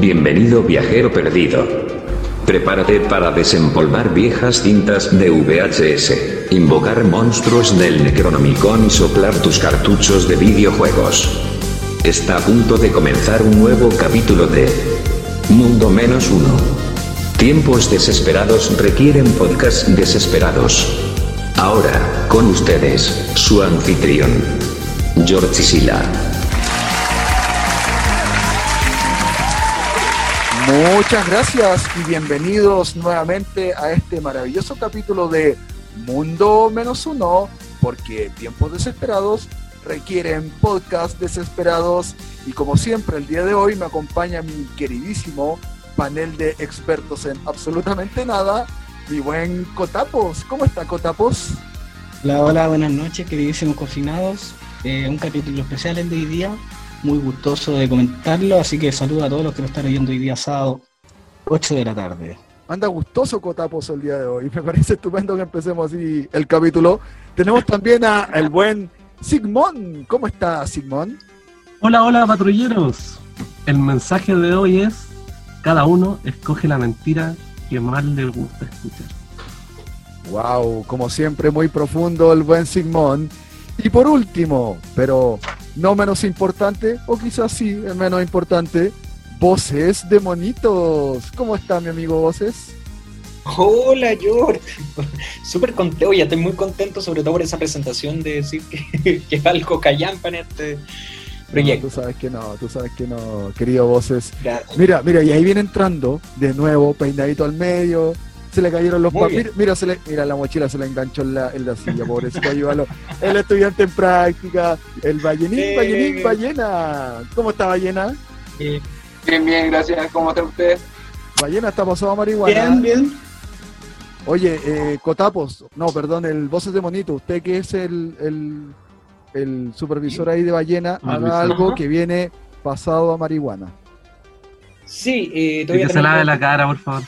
Bienvenido viajero perdido. Prepárate para desempolvar viejas cintas de VHS, invocar monstruos del Necronomicon y soplar tus cartuchos de videojuegos. Está a punto de comenzar un nuevo capítulo de Mundo Menos Uno. Tiempos desesperados requieren podcasts desesperados. Ahora, con ustedes, su anfitrión, George Sila. Muchas gracias y bienvenidos nuevamente a este maravilloso capítulo de Mundo Menos Uno, porque tiempos desesperados requieren podcast desesperados y como siempre el día de hoy me acompaña mi queridísimo panel de expertos en absolutamente nada, mi buen Cotapos. ¿Cómo está Cotapos? Hola, hola, buenas noches, queridísimos cocinados. Eh, un capítulo especial el de hoy día, muy gustoso de comentarlo, así que saludo a todos los que nos están oyendo hoy día sábado, 8 de la tarde. Anda gustoso Cotapos el día de hoy. Me parece estupendo que empecemos así el capítulo. Tenemos también a el buen Sigmón. ¿Cómo está Sigmón? Hola, hola patrulleros. El mensaje de hoy es, cada uno escoge la mentira que más le gusta escuchar. Wow, como siempre muy profundo el buen Sigmón. Y por último, pero no menos importante, o quizás sí, el menos importante, Voces de Monitos. ¿Cómo está mi amigo Voces? Hola George, súper contento, oye, estoy muy contento sobre todo por esa presentación de decir que, que algo callampa en este proyecto. No, tú sabes que no, tú sabes que no, querido Voces. Gracias. Mira, mira, y ahí viene entrando de nuevo, peinadito al medio, se le cayeron los papeles. Mira, se le, mira, la mochila se le enganchó en la, en la silla, pobrecito, ayúdalo. El estudiante en práctica, el ballenín, Sí. ballenín, ballena. ¿Cómo está ballena? Eh, Bien, bien, gracias. ¿Cómo están ustedes? Ballena está pasado a marihuana. Bien, bien. Oye, eh, Cotapos, no, perdón, el Voces de Monito, usted que es el, el, el supervisor ahí de ballena, haga algo que viene pasado a marihuana. sí, eh, te, Y voy a que se lave la cara, por favor.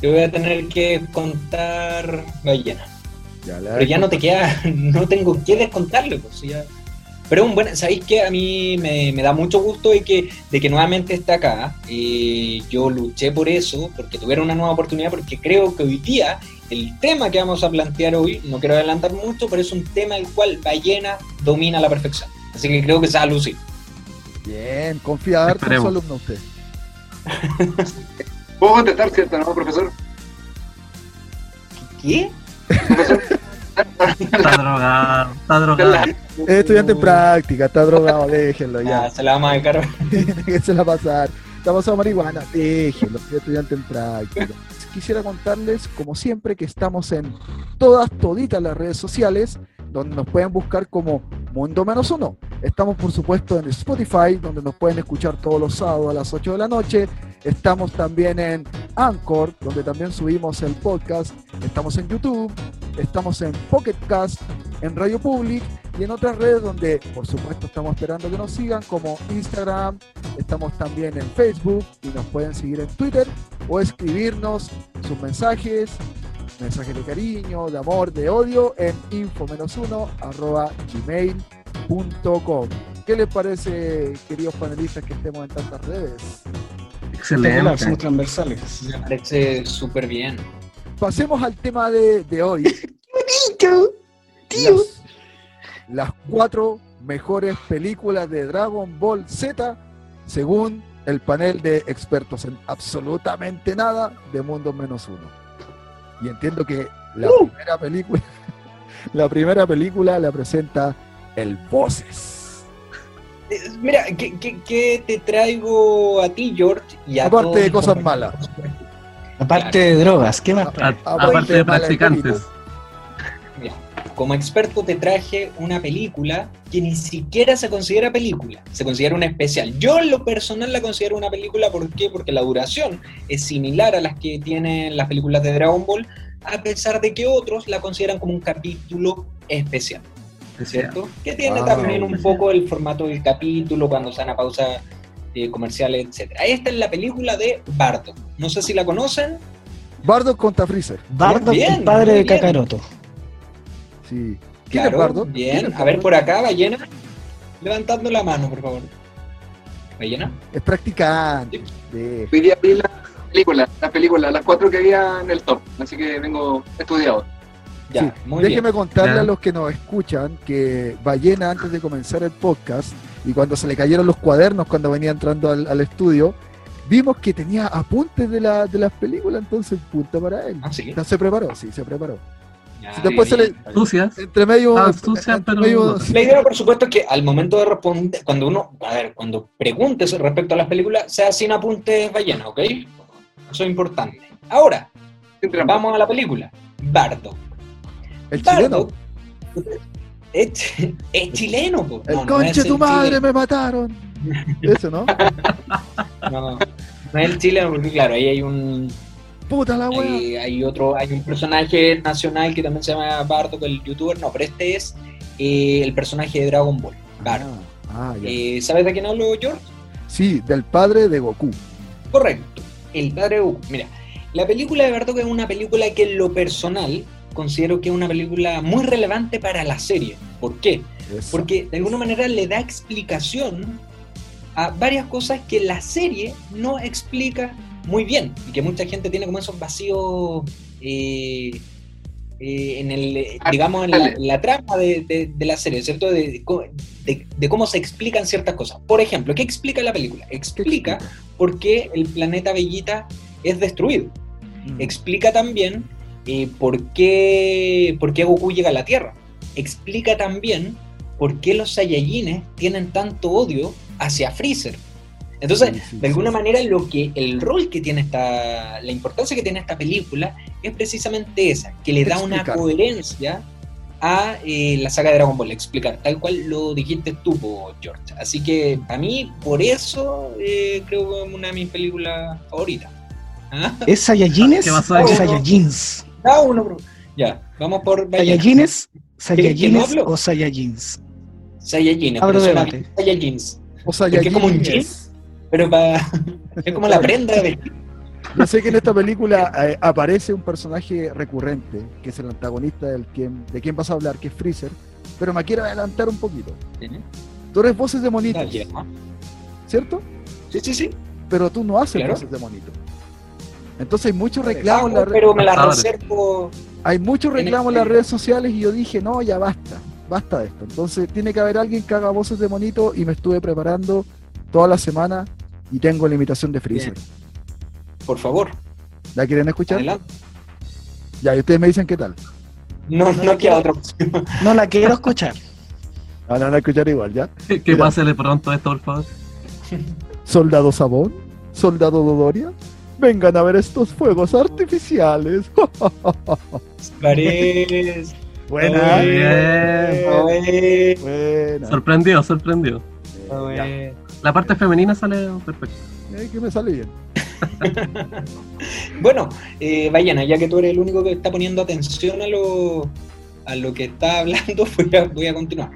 Te voy a tener que contar ballena. Ya, Pero ya no te queda, no tengo que descontarle, pues ya. Pero un buen, ¿sabéis qué? A mí me, me da mucho gusto de que, de que nuevamente está acá. Eh, yo luché por eso, porque tuviera una nueva oportunidad, porque creo que hoy día el tema que vamos a plantear hoy, no quiero adelantar mucho, pero es un tema el cual Ballena domina a la perfección. Así que creo que se va a lucir. Bien, confía harto en su alumno usted. ¿Puedo contestar, cierto, no, profesor? ¿Qué? Profesor, Está drogado, está drogado. Es estudiante en práctica, está drogado, déjenlo Ya, ya. se la vamos a dejar. Déjense pasar. Está pasado a marihuana, déjenlo, es estudiante en práctica. Quisiera contarles, como siempre, que estamos en todas, toditas las redes sociales, donde nos pueden buscar como Mundo Menos Uno. Estamos, por supuesto, en Spotify, donde nos pueden escuchar todos los sábados a las 8 de la noche. Estamos también en Anchor, donde también subimos el podcast. Estamos en YouTube, estamos en Pocket Cast, en Radio Public y en otras redes donde, por supuesto, estamos esperando que nos sigan, como Instagram, estamos también en Facebook y nos pueden seguir en Twitter o escribirnos sus mensajes, mensajes de cariño, de amor, de odio en info uno arroba gmail.com. ¿Qué les parece, queridos panelistas, que estemos en tantas redes? Espectacular, somos Excelente. transversales. Me parece súper bien. Pasemos al tema de, de hoy. Las, las cuatro mejores películas de Dragon Ball Z según el panel de expertos en absolutamente nada de Mundo Menos Uno. Y entiendo que la primera película, la primera película la presenta el Voces. Eh, Mira, ¿qué, qué, qué te traigo a ti, George? Y a Aparte de cosas compañeros? Aparte de drogas, ¿qué más? A- aparte de practicantes. Mira, como experto te traje una película que ni siquiera se considera película, se considera un especial. Yo en lo personal la considero una película, ¿por qué? Porque la duración es similar a las que tienen las películas de Dragon Ball, a pesar de que otros la consideran como un capítulo especial, ¿cierto? Que tiene Wow. también un poco el formato del capítulo, cuando se dan a pausa eh, comerciales, etc. Esta es la película de Bardo. No sé si la conocen. Bardo contra Freezer. Bardo, Bien, el padre de. Kakaroto. Sí. ¿Quién Claro, es Bardo? ¿Quién bien. es A ver por acá, ballena. Levantando la mano, por favor. ballena. Es practicante. De- Hoy día vi la película, la película, las cuatro que había en el top, así que vengo estudiado. Ya, Sí, muy Déjeme bien. contarle Ya. a los que nos escuchan que Ballena, antes de comenzar el podcast, y cuando se le cayeron los cuadernos cuando venía entrando al, al estudio, vimos que tenía apuntes de, la, de las películas, entonces punta para él. Ah, sí. Ya se preparó, sí, se preparó. Ya, Si después se bien. le- Sucias. Entre medio. Ah, entre- sucia, entre pero medio-. La idea, por supuesto, es que al momento de responder, cuando uno, a ver, cuando preguntes respecto a las películas, sea sin apuntes ballena, ¿ok? Eso es importante. Ahora, vamos a la película. Bardo. El chileno. Bardo es, es chileno, po. El No, no conche es tu el madre, chileno. me mataron. Eso, ¿no? No, no es el chileno, porque claro, ahí hay un, Puta la wea. hay, hay otro, hay un personaje nacional que también se llama Bardo, que el youtuber, no, pero este es eh, el personaje de Dragon Ball, Bardo. Ah, ah, ya. Eh, ¿Sabes de quién hablo, George? Sí, del padre de Goku. Correcto, el padre de Goku. Mira, la película de Bartok es una película que en lo personal considero que es una película muy relevante para la serie. ¿Por qué? Eso. Porque de alguna manera le da explicación a varias cosas que la serie no explica muy bien y que mucha gente tiene como esos vacíos eh, eh, en el, eh, digamos, en la, trama de, de- de la serie, ¿cierto? De, co- de- de cómo se explican ciertas cosas. Por ejemplo, ¿qué explica la película? ¿Qué Explica por qué el planeta Bellita es destruido. Mm. Explica también eh, por, qué, por qué Goku llega a la Tierra. Explica también por qué los Saiyajines tienen tanto odio hacia Freezer. Entonces, Sí, sí, de alguna sí, sí. manera, lo que, el rol que tiene esta, la importancia que tiene esta película es precisamente esa, que le da una coherencia a eh, la saga de Dragon Ball, explicar, tal cual lo dijiste tú, George. Así que a mí, por eso, eh, creo que es una de mis películas favoritas. ¿Ah? ¿Es Saiyajines ¿Qué pasó o ahí? Saiyajins? Cada uno, bro. Ya, vamos por Ballena. ¿Saiyajines? ¿Quién ¿Saiyajines hablo? o Saiyajins? Saiyajines, Abro debate. aquí Saiyajins. O porque es como un Saiyajines. Pero para. es como la prenda de. Yo sé que en esta película eh, aparece un personaje recurrente, que es el antagonista del quien, de quien vas a hablar, que es Freezer, pero me quiero adelantar un poquito. Tú eres voces de monitos. ¿cierto? Sí, sí, sí. Pero tú no haces Claro. voces de monitos. Entonces hay muchos reclamos, en la pero me la reservo. hay muchos reclamos en el- las redes sociales y yo dije, no, ya basta, basta de esto. Entonces tiene que haber alguien que haga voces de monito y me estuve preparando toda la semana y tengo la imitación de Freezer. Por favor, ¿La quieren escuchar? adelante. Ya, y ustedes me dicen qué tal. No, No no, queda otra opción. No la quiero escuchar. Ah, la van a escuchar igual, ¿ya? Que, pásele pronto esto, por favor. Soldado Sabón, Soldado Dodoria, vengan a ver estos fuegos artificiales. Parece. Buena. Bien. Buena. Sorprendió, sorprendió. La parte femenina sale perfecta. Eh, que me sale bien. Bueno, eh, Ballena, ya que tú eres el único que está poniendo atención a lo, a lo que está hablando, voy a, voy a continuar.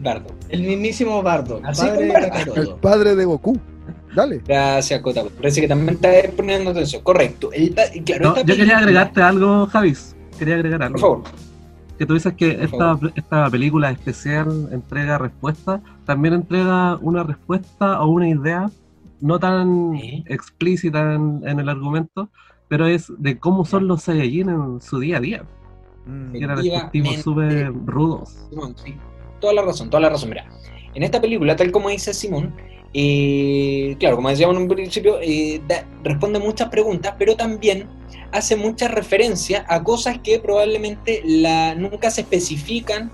Bardo. El mismísimo Bardo, Así padre Bardo. El padre de Goku. Dale. Gracias, Cota. Parece que también está poniendo atención. Correcto. El claro, No, esta yo quería agregarte algo, Javis. Quería agregar algo. Por favor. que tú dices que esta, esta película especial entrega respuesta, también entrega una respuesta o una idea no tan Sí. explícita en, en el argumento, pero es de cómo son los Saiyajin en su día a día, Mm, que eran tipos súper rudos. Simón, sí. Toda la razón, toda la razón. Mira, en esta película, tal como dice Simón, eh, claro, como decíamos en un principio, eh, da- responde muchas preguntas, pero también hace mucha referencia a cosas que probablemente la, nunca se especifican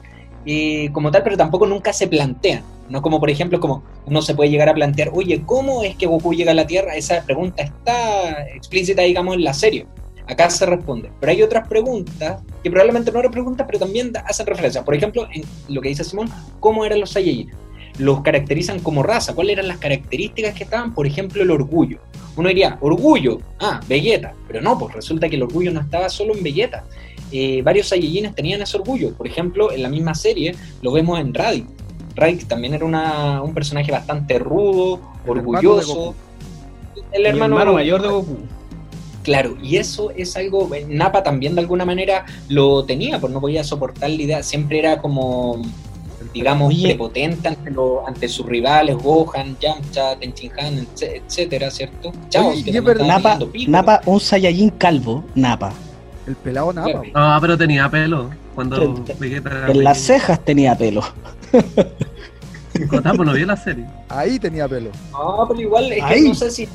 eh, como tal, pero tampoco nunca se plantean. No como, por ejemplo, como uno se puede llegar a plantear, oye, ¿cómo es que Goku llega a la Tierra? Esa pregunta está explícita, digamos, en la serie. Acá se responde. Pero hay otras preguntas que probablemente no eran preguntas, pero también hacen referencia. Por ejemplo, en lo que dice Simón, ¿cómo eran los Saiyajin? Los caracterizan como raza. ¿Cuáles eran las características que estaban? Por ejemplo, el orgullo. Uno diría, orgullo, ah, Vegeta. Pero no, pues resulta que el orgullo no estaba solo en Vegeta. Eh, varios Saiyajines tenían ese orgullo. Por ejemplo, en la misma serie lo vemos en Raditz. Raditz también era una- un personaje bastante rudo, El orgulloso. El hermano, hermano mayor de Goku. Claro, y eso es algo, eh, Napa también de alguna manera lo tenía, pues no podía soportar la idea, siempre era como, digamos, Oye. prepotente ante, lo- ante sus rivales, Gohan, Yamcha, Tenchinhan, etc- etcétera, ¿cierto? Chaos, Oye, que estaba Napa. Napa, un Saiyajin calvo, Napa. El pelado Napa. No, pero tenía pelo. Cuando Vegeta En las cejas tenía pelo. Cotapo no vio la serie. Ahí tenía pelo. No, pero igual, es que no sé si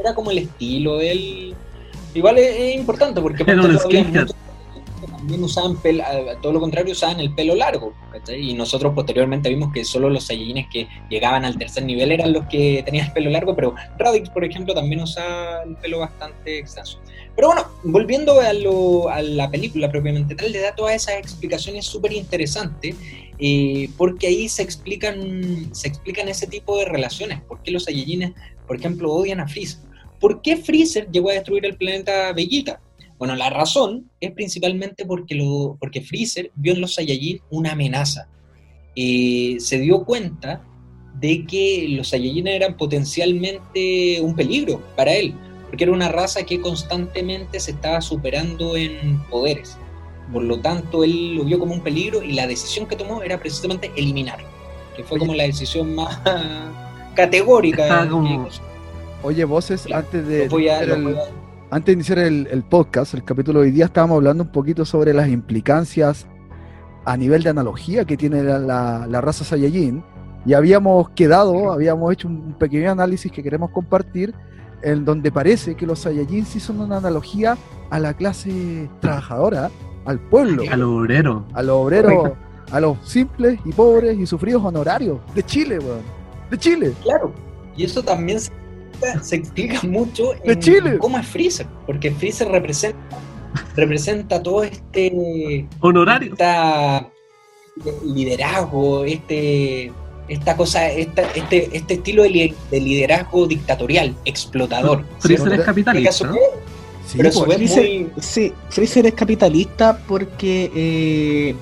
era como el estilo de él. Igual es, es importante porque Era un skinhead. muchos también usaban pel- a- a todo lo contrario, usaban el pelo largo. ¿cachai? Y nosotros posteriormente vimos que solo los Saiyajines que llegaban al tercer nivel eran los que tenían el pelo largo, pero Raditz, por ejemplo, también usaba el pelo bastante extenso. Pero bueno, volviendo a, lo- a la película propiamente tal, le da todas esas explicaciones súper interesantes, eh, porque ahí se explican, se explican ese tipo de relaciones. ¿Por qué los Saiyajines, por ejemplo, odian a Freezer? ¿Por qué Freezer llegó a destruir el planeta Vegeta? Bueno, la razón es principalmente porque, lo, porque Freezer vio en los Saiyajin una amenaza. Eh, se dio cuenta de que los Saiyajin eran potencialmente un peligro para él, porque era una raza que constantemente se estaba superando en poderes. Por lo tanto, él lo vio como un peligro y la decisión que tomó era precisamente eliminarlo, que fue como la decisión más categórica. Estaba como- Oye, voces, antes de, lo voy a- el, voy a- antes de iniciar el, el podcast, el capítulo de hoy día, estábamos hablando un poquito sobre las implicancias a nivel de analogía que tiene la, la- la raza Saiyajin. Y habíamos quedado, habíamos hecho un, pequeño análisis que queremos compartir, en donde parece que los Saiyajin sí son una analogía a la clase trabajadora, al pueblo, Al obrero. a los obreros, a los simples y pobres y sufridos honorarios de Chile, weón. De Chile. Claro, y eso también se, se explica mucho De en Chile. cómo es Freezer, porque Freezer representa, representa todo este Honorario. esta liderazgo, este esta cosa, esta- este, este estilo de, li- de liderazgo dictatorial, explotador. Freezer es capitalista. Sí, pero pues, Freezer, muy- sí, Freezer es capitalista porque eh,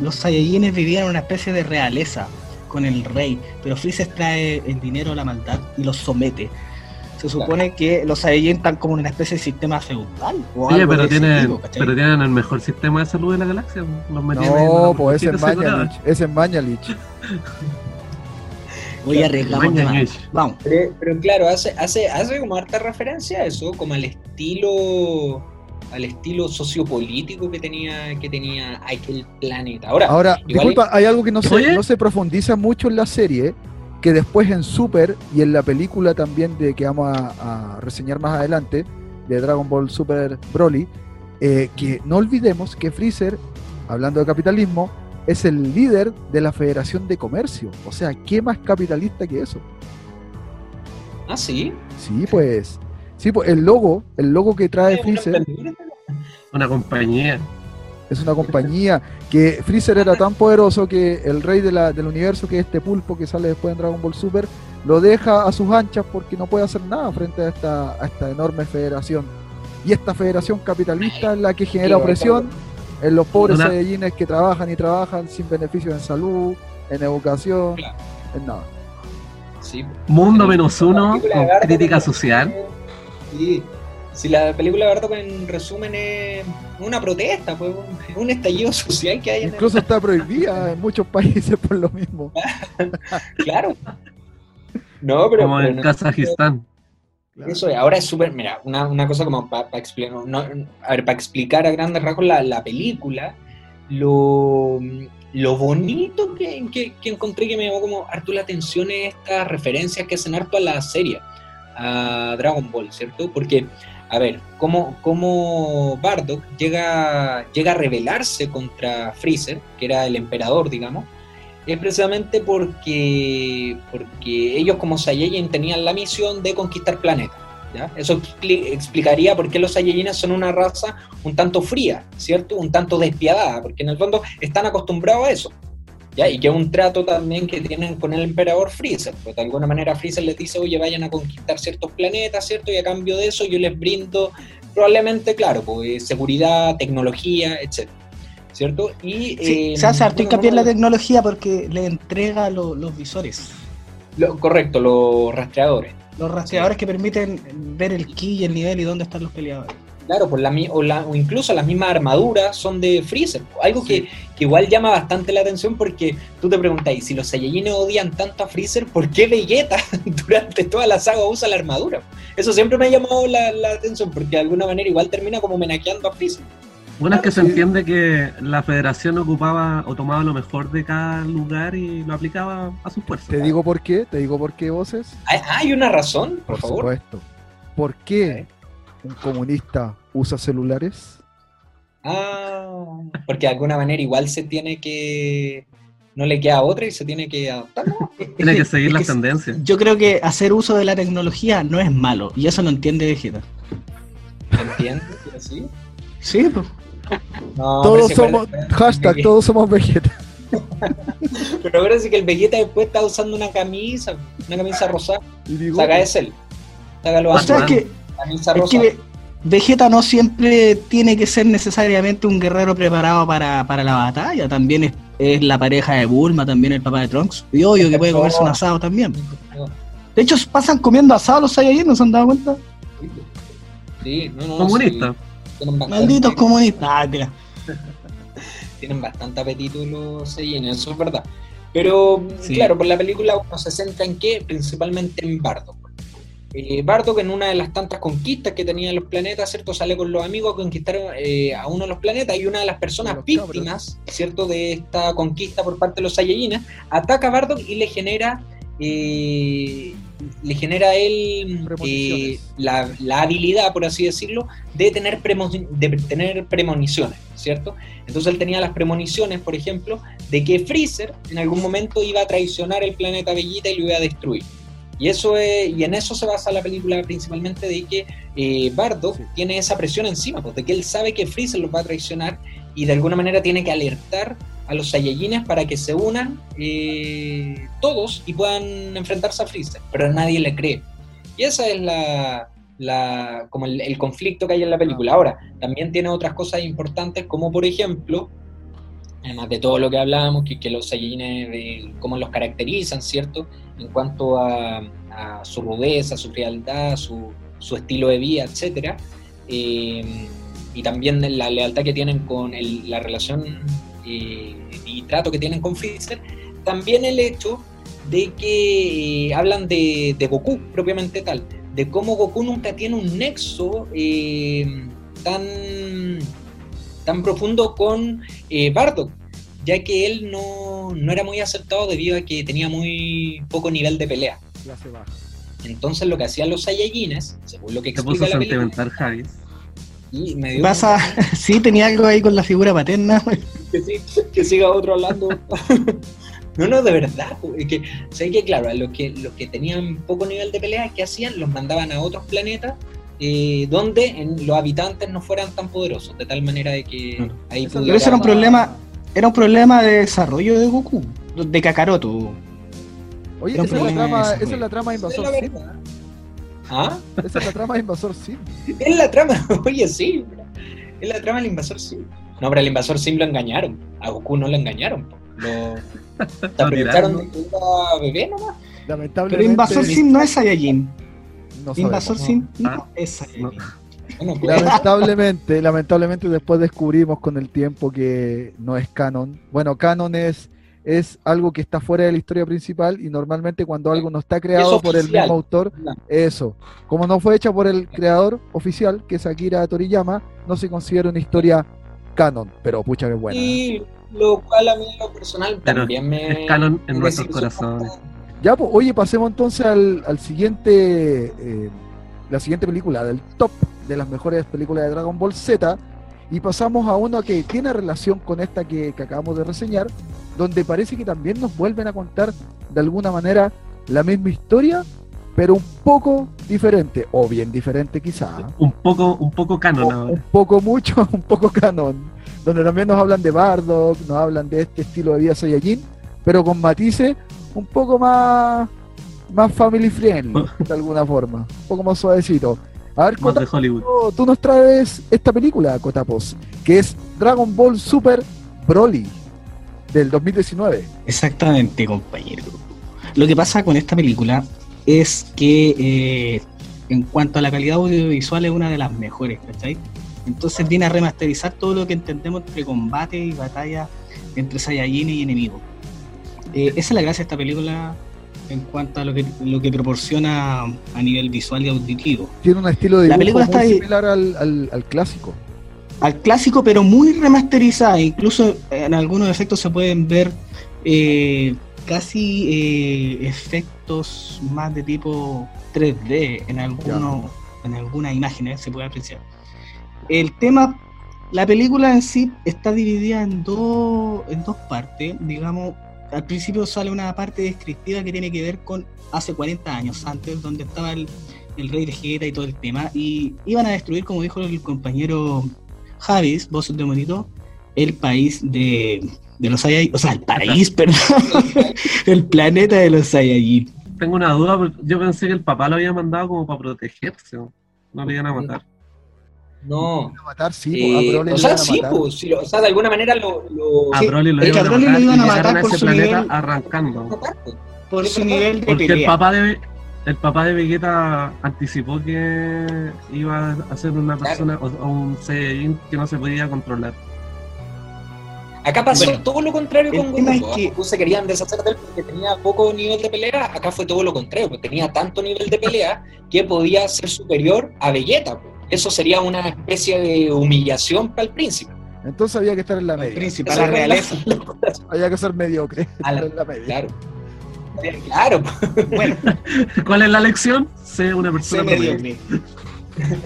los Saiyajines vivían en una especie de realeza con el rey, pero Freezer trae el dinero a la maldad y los somete. Se supone que los Saiyajin están como en una especie de sistema feudal. O Oye, algo pero tienen, tipo, ¿cachai? pero tienen el mejor sistema de salud de la galaxia. Los en No, pues es se Mañalich, es Mañalich. Voy a arriesgar más. Vamos. Pero, pero claro, hace, hace, hace como harta referencia a eso, como al estilo al estilo sociopolítico que tenía que tenía aquel planeta. Ahora, Ahora, igual- disculpa, hay algo que no se, no se profundiza mucho en la serie, que después en Super y en la película también de que vamos a, a reseñar más adelante, de Dragon Ball Super Broly, eh, que no olvidemos que Freezer, hablando de capitalismo, es el líder de la Federación de Comercio. O sea, ¿qué más capitalista que eso? ah, sí. Sí, pues. Sí, pues el logo, el logo que trae Freezer. Una compañía. Es una compañía que Freezer era tan poderoso que el rey de la- del universo, que es este pulpo que sale después en Dragon Ball Super, lo deja a sus anchas porque no puede hacer nada frente a esta, a esta enorme federación. Y esta federación capitalista es la que genera opresión en los pobres Saiyajines que trabajan y trabajan sin beneficios en salud, en educación, Claro. en nada. Sí. Mundo menos uno con crítica social. Sí. Si la película de Bartok en resumen es una protesta, pues un- un estallido social que hay en el- Incluso está prohibida en muchos países por lo mismo. Claro. No, pero, Como pero en no- Kazajistán. Eso es, ahora es súper, mira, una, una cosa como para explicar, no, a ver, para explicar a grandes rasgos la, la película, lo, lo bonito que, que, que encontré que me llamó como harto la atención es estas referencias que hacen harto a la serie, a Dragon Ball, ¿cierto? Porque, a ver, cómo, cómo Bardock llega, llega a rebelarse contra Freezer, que era el emperador, digamos, es precisamente porque, porque ellos como Saiyajin tenían la misión de conquistar planetas. ¿ya? Eso expli- explicaría por qué los Saiyajines son una raza un tanto fría, ¿cierto? Un tanto despiadada, porque en el fondo están acostumbrados a eso. ¿Ya? Y que es un trato también que tienen con el emperador Freezer. Pues de alguna manera Freezer les dice, oye, vayan a conquistar ciertos planetas, ¿cierto? Y a cambio de eso yo les brindo probablemente, claro, pues seguridad, tecnología, etcétera. ¿Cierto? Y, Sí, eh, se hace harto hincapié en la tecnología porque le entrega lo- los visores. Lo- correcto, los rastreadores. Los rastreadores que permiten ver el ki y el nivel y dónde están los peleadores. Claro, por la, mi- o, la- o incluso las mismas armaduras son de Freezer. Algo que, que igual llama bastante la atención porque tú te preguntáis, si los Saiyajines odian tanto a Freezer, ¿por qué Vegeta durante toda la saga usa la armadura? Eso siempre me ha llamado la, la atención porque de alguna manera igual termina como homenajeando a Freezer. Bueno, es que se entiende que la federación ocupaba o tomaba lo mejor de cada lugar y lo aplicaba a sus fuerzas. Te digo por qué, te digo por qué voces. ¿Hay, hay una razón, por, favor? supuesto. ¿Por qué un comunista usa celulares? Ah, porque de alguna manera igual se tiene que... No le queda otra y se tiene que adaptar. ¿no? Tiene que seguir Es las que tendencias. Yo creo que hacer uso de la tecnología no es malo, y eso lo entiende Vegeta. ¿Entiendes? ¿Sí? Sí, pues. No, todos somos, hashtag, todos somos Vegeta. Pero acuérdense que el Vegeta después está usando una camisa, una camisa rosada. Y digo, Saga es él. Saga lo O sea, es que, camisa es que Ve- Vegeta no siempre tiene que ser necesariamente un guerrero preparado para, para la batalla. También es, es la pareja de Bulma, también el papá de Trunks. Y obvio que puede comerse un asado también. De hecho, pasan comiendo asado los Saiyajin, ¿no se han dado cuenta? Sí, no, no, Comunista. sí, Malditos comunistas. Ah, mira. tienen bastante apetito los Saiyajines, eso es verdad. Pero, Sí. claro, por la película uno se centra en qué? Principalmente en Bardock. Eh, Bardock en una de las tantas conquistas que tenían los planetas, ¿cierto? Sale con los amigos a conquistar eh, a uno de los planetas y una de las personas cabros. víctimas, ¿cierto? De esta conquista por parte de los Saiyajines, ataca a Bardock y le genera... eh, le genera a él eh, la habilidad, por así decirlo, de tener, premo- de tener premoniciones, ¿cierto? Entonces él tenía las premoniciones, por ejemplo, de que Freezer en algún momento iba a traicionar el planeta Bellita y lo iba a destruir. Y eso es, y en eso se basa la película principalmente de que eh, Bardock Sí. tiene esa presión encima, pues, de que él sabe que Freezer los va a traicionar y de alguna manera tiene que alertar a los Saiyajines para que se unan eh, todos y puedan enfrentarse a Freezer, pero nadie le cree. Y esa es la, la como el, el conflicto que hay en la película. Ahora, también tiene otras cosas importantes, como por ejemplo, además de todo lo que hablábamos, que, que los Saiyajines, cómo los caracterizan, ¿cierto? En cuanto a, su rudeza, su frialdad, su, su estilo de vida, etcétera. Eh, y también la lealtad que tienen con el- la relación eh, y trato que tienen con Freezer. También el hecho de que eh, hablan de, de Goku propiamente tal, de cómo Goku nunca tiene un nexo tan, tan profundo con eh, Bardock, ya que él no, no era muy aceptado debido a que tenía muy poco nivel de pelea. clase baja. Entonces lo que hacían los Saiyajines, según lo que Se puso explica la película, Javis. y me ¿Qué dio pasa? Sí, tenía algo ahí con la figura paterna. que, sí, que siga otro hablando. no, no, de verdad. que, sé que claro, a los que, los que tenían poco nivel de pelea, ¿qué hacían? Los mandaban a otros planetas eh, donde en- los habitantes no fueran tan poderosos, de tal manera de que Claro. ahí Eso- pudiera- Pero ese era un problema, era un problema de desarrollo de Goku, de Kakaroto. Oye, esa es, la trama, de esa es la trama de Invasor Sim. verdad. ¿Ah? Esa es la trama de Invasor Sim. Es la trama, oye, sí. Es la trama del invasor Sim. No, pero al invasor Sim lo engañaron. A Goku no lo engañaron. Lo, se aprovecharon de que era bebé nomás. Lamentablemente. Pero Invasor Sim no es Saiyajin. No. Invasor Sim no Ah, es Saiyajin. Bueno, pues, Lamentablemente, lamentablemente después descubrimos con el tiempo que no es canon. Bueno, canon es, es algo que está fuera de la historia principal y normalmente cuando algo no está creado por el mismo autor, eso. Como no fue hecha por el creador oficial, que es Akira Toriyama, no se considera una historia canon, pero pucha que buena. Y lo cual a mí en lo personal Pero también me... es canon en nuestros corazones. Ya, pues, oye, pasemos entonces al, al siguiente, eh, la siguiente película del top de las mejores películas de Dragon Ball Z. Y pasamos a una que tiene relación con esta que, que acabamos de reseñar, donde parece que también nos vuelven a contar de alguna manera la misma historia, pero un poco diferente, o bien diferente quizá, Un poco, un poco canon o un poco mucho, un poco canon, donde también nos hablan de Bardock, nos hablan de este estilo de vida Saiyajin, pero con matices un poco más más family friendly, de alguna forma, un poco más suavecito. A ver, Más de Cotapo, Hollywood. tú nos traes esta película, Cotapos, que es Dragon Ball Super Broly del 2019. Exactamente, compañero. Lo que pasa con esta película es que eh, en cuanto a la calidad audiovisual es una de las mejores, ¿cachai? Entonces viene a remasterizar todo lo que entendemos entre combate y batalla entre Saiyajin y enemigos. Eh, esa es la gracia de esta película en cuanto a lo que, lo que proporciona a nivel visual y auditivo. Tiene un estilo de La película muy está similar al, al- al clásico. Al clásico, pero muy remasterizada. Incluso en algunos efectos se pueden ver eh, casi eh, efectos más de tipo 3D en algunos en algunas imágenes se puede apreciar. El tema, la película en sí está dividida en dos en dos partes, digamos. Al principio sale una parte descriptiva que tiene que ver con hace 40 años antes, donde estaba el, el rey Vegeta y todo el tema, y iban a destruir, como dijo el compañero Javis, voz de monito, el país de, de los Saiyajin, o sea, el país, perdón, el planeta de los Saiyajin. Tengo una duda, porque yo pensé que el papá lo había mandado como para protegerse. ¿no? No le iban a matar. No. A matar, sí, Eh, po, a Broly o sea, sí, matar. pues, sí, o sea, de alguna manera lo, lo A Broly lo iban a a Broly lo matar iban a matar por ese su planeta nivel- arrancando. Por su nivel de Porque el papá de el papá de Vegeta anticipó que iba a ser una persona o, o un Saiyajin que no se podía controlar. Acá pasó Bueno, todo lo contrario con Goku. es ¿ah? que- Goku se querían deshacer de él porque tenía poco nivel de pelea. Acá fue todo lo contrario, porque tenía tanto nivel de pelea que podía ser superior a Vegeta. pues. Eso sería una especie de humillación para el príncipe. Entonces había que estar en la El media. príncipe, Eso la realeza. Había que ser mediocre. A la- en la media. Claro. Claro. Bueno, ¿Cuál es la lección? Sé una persona sé mediocre.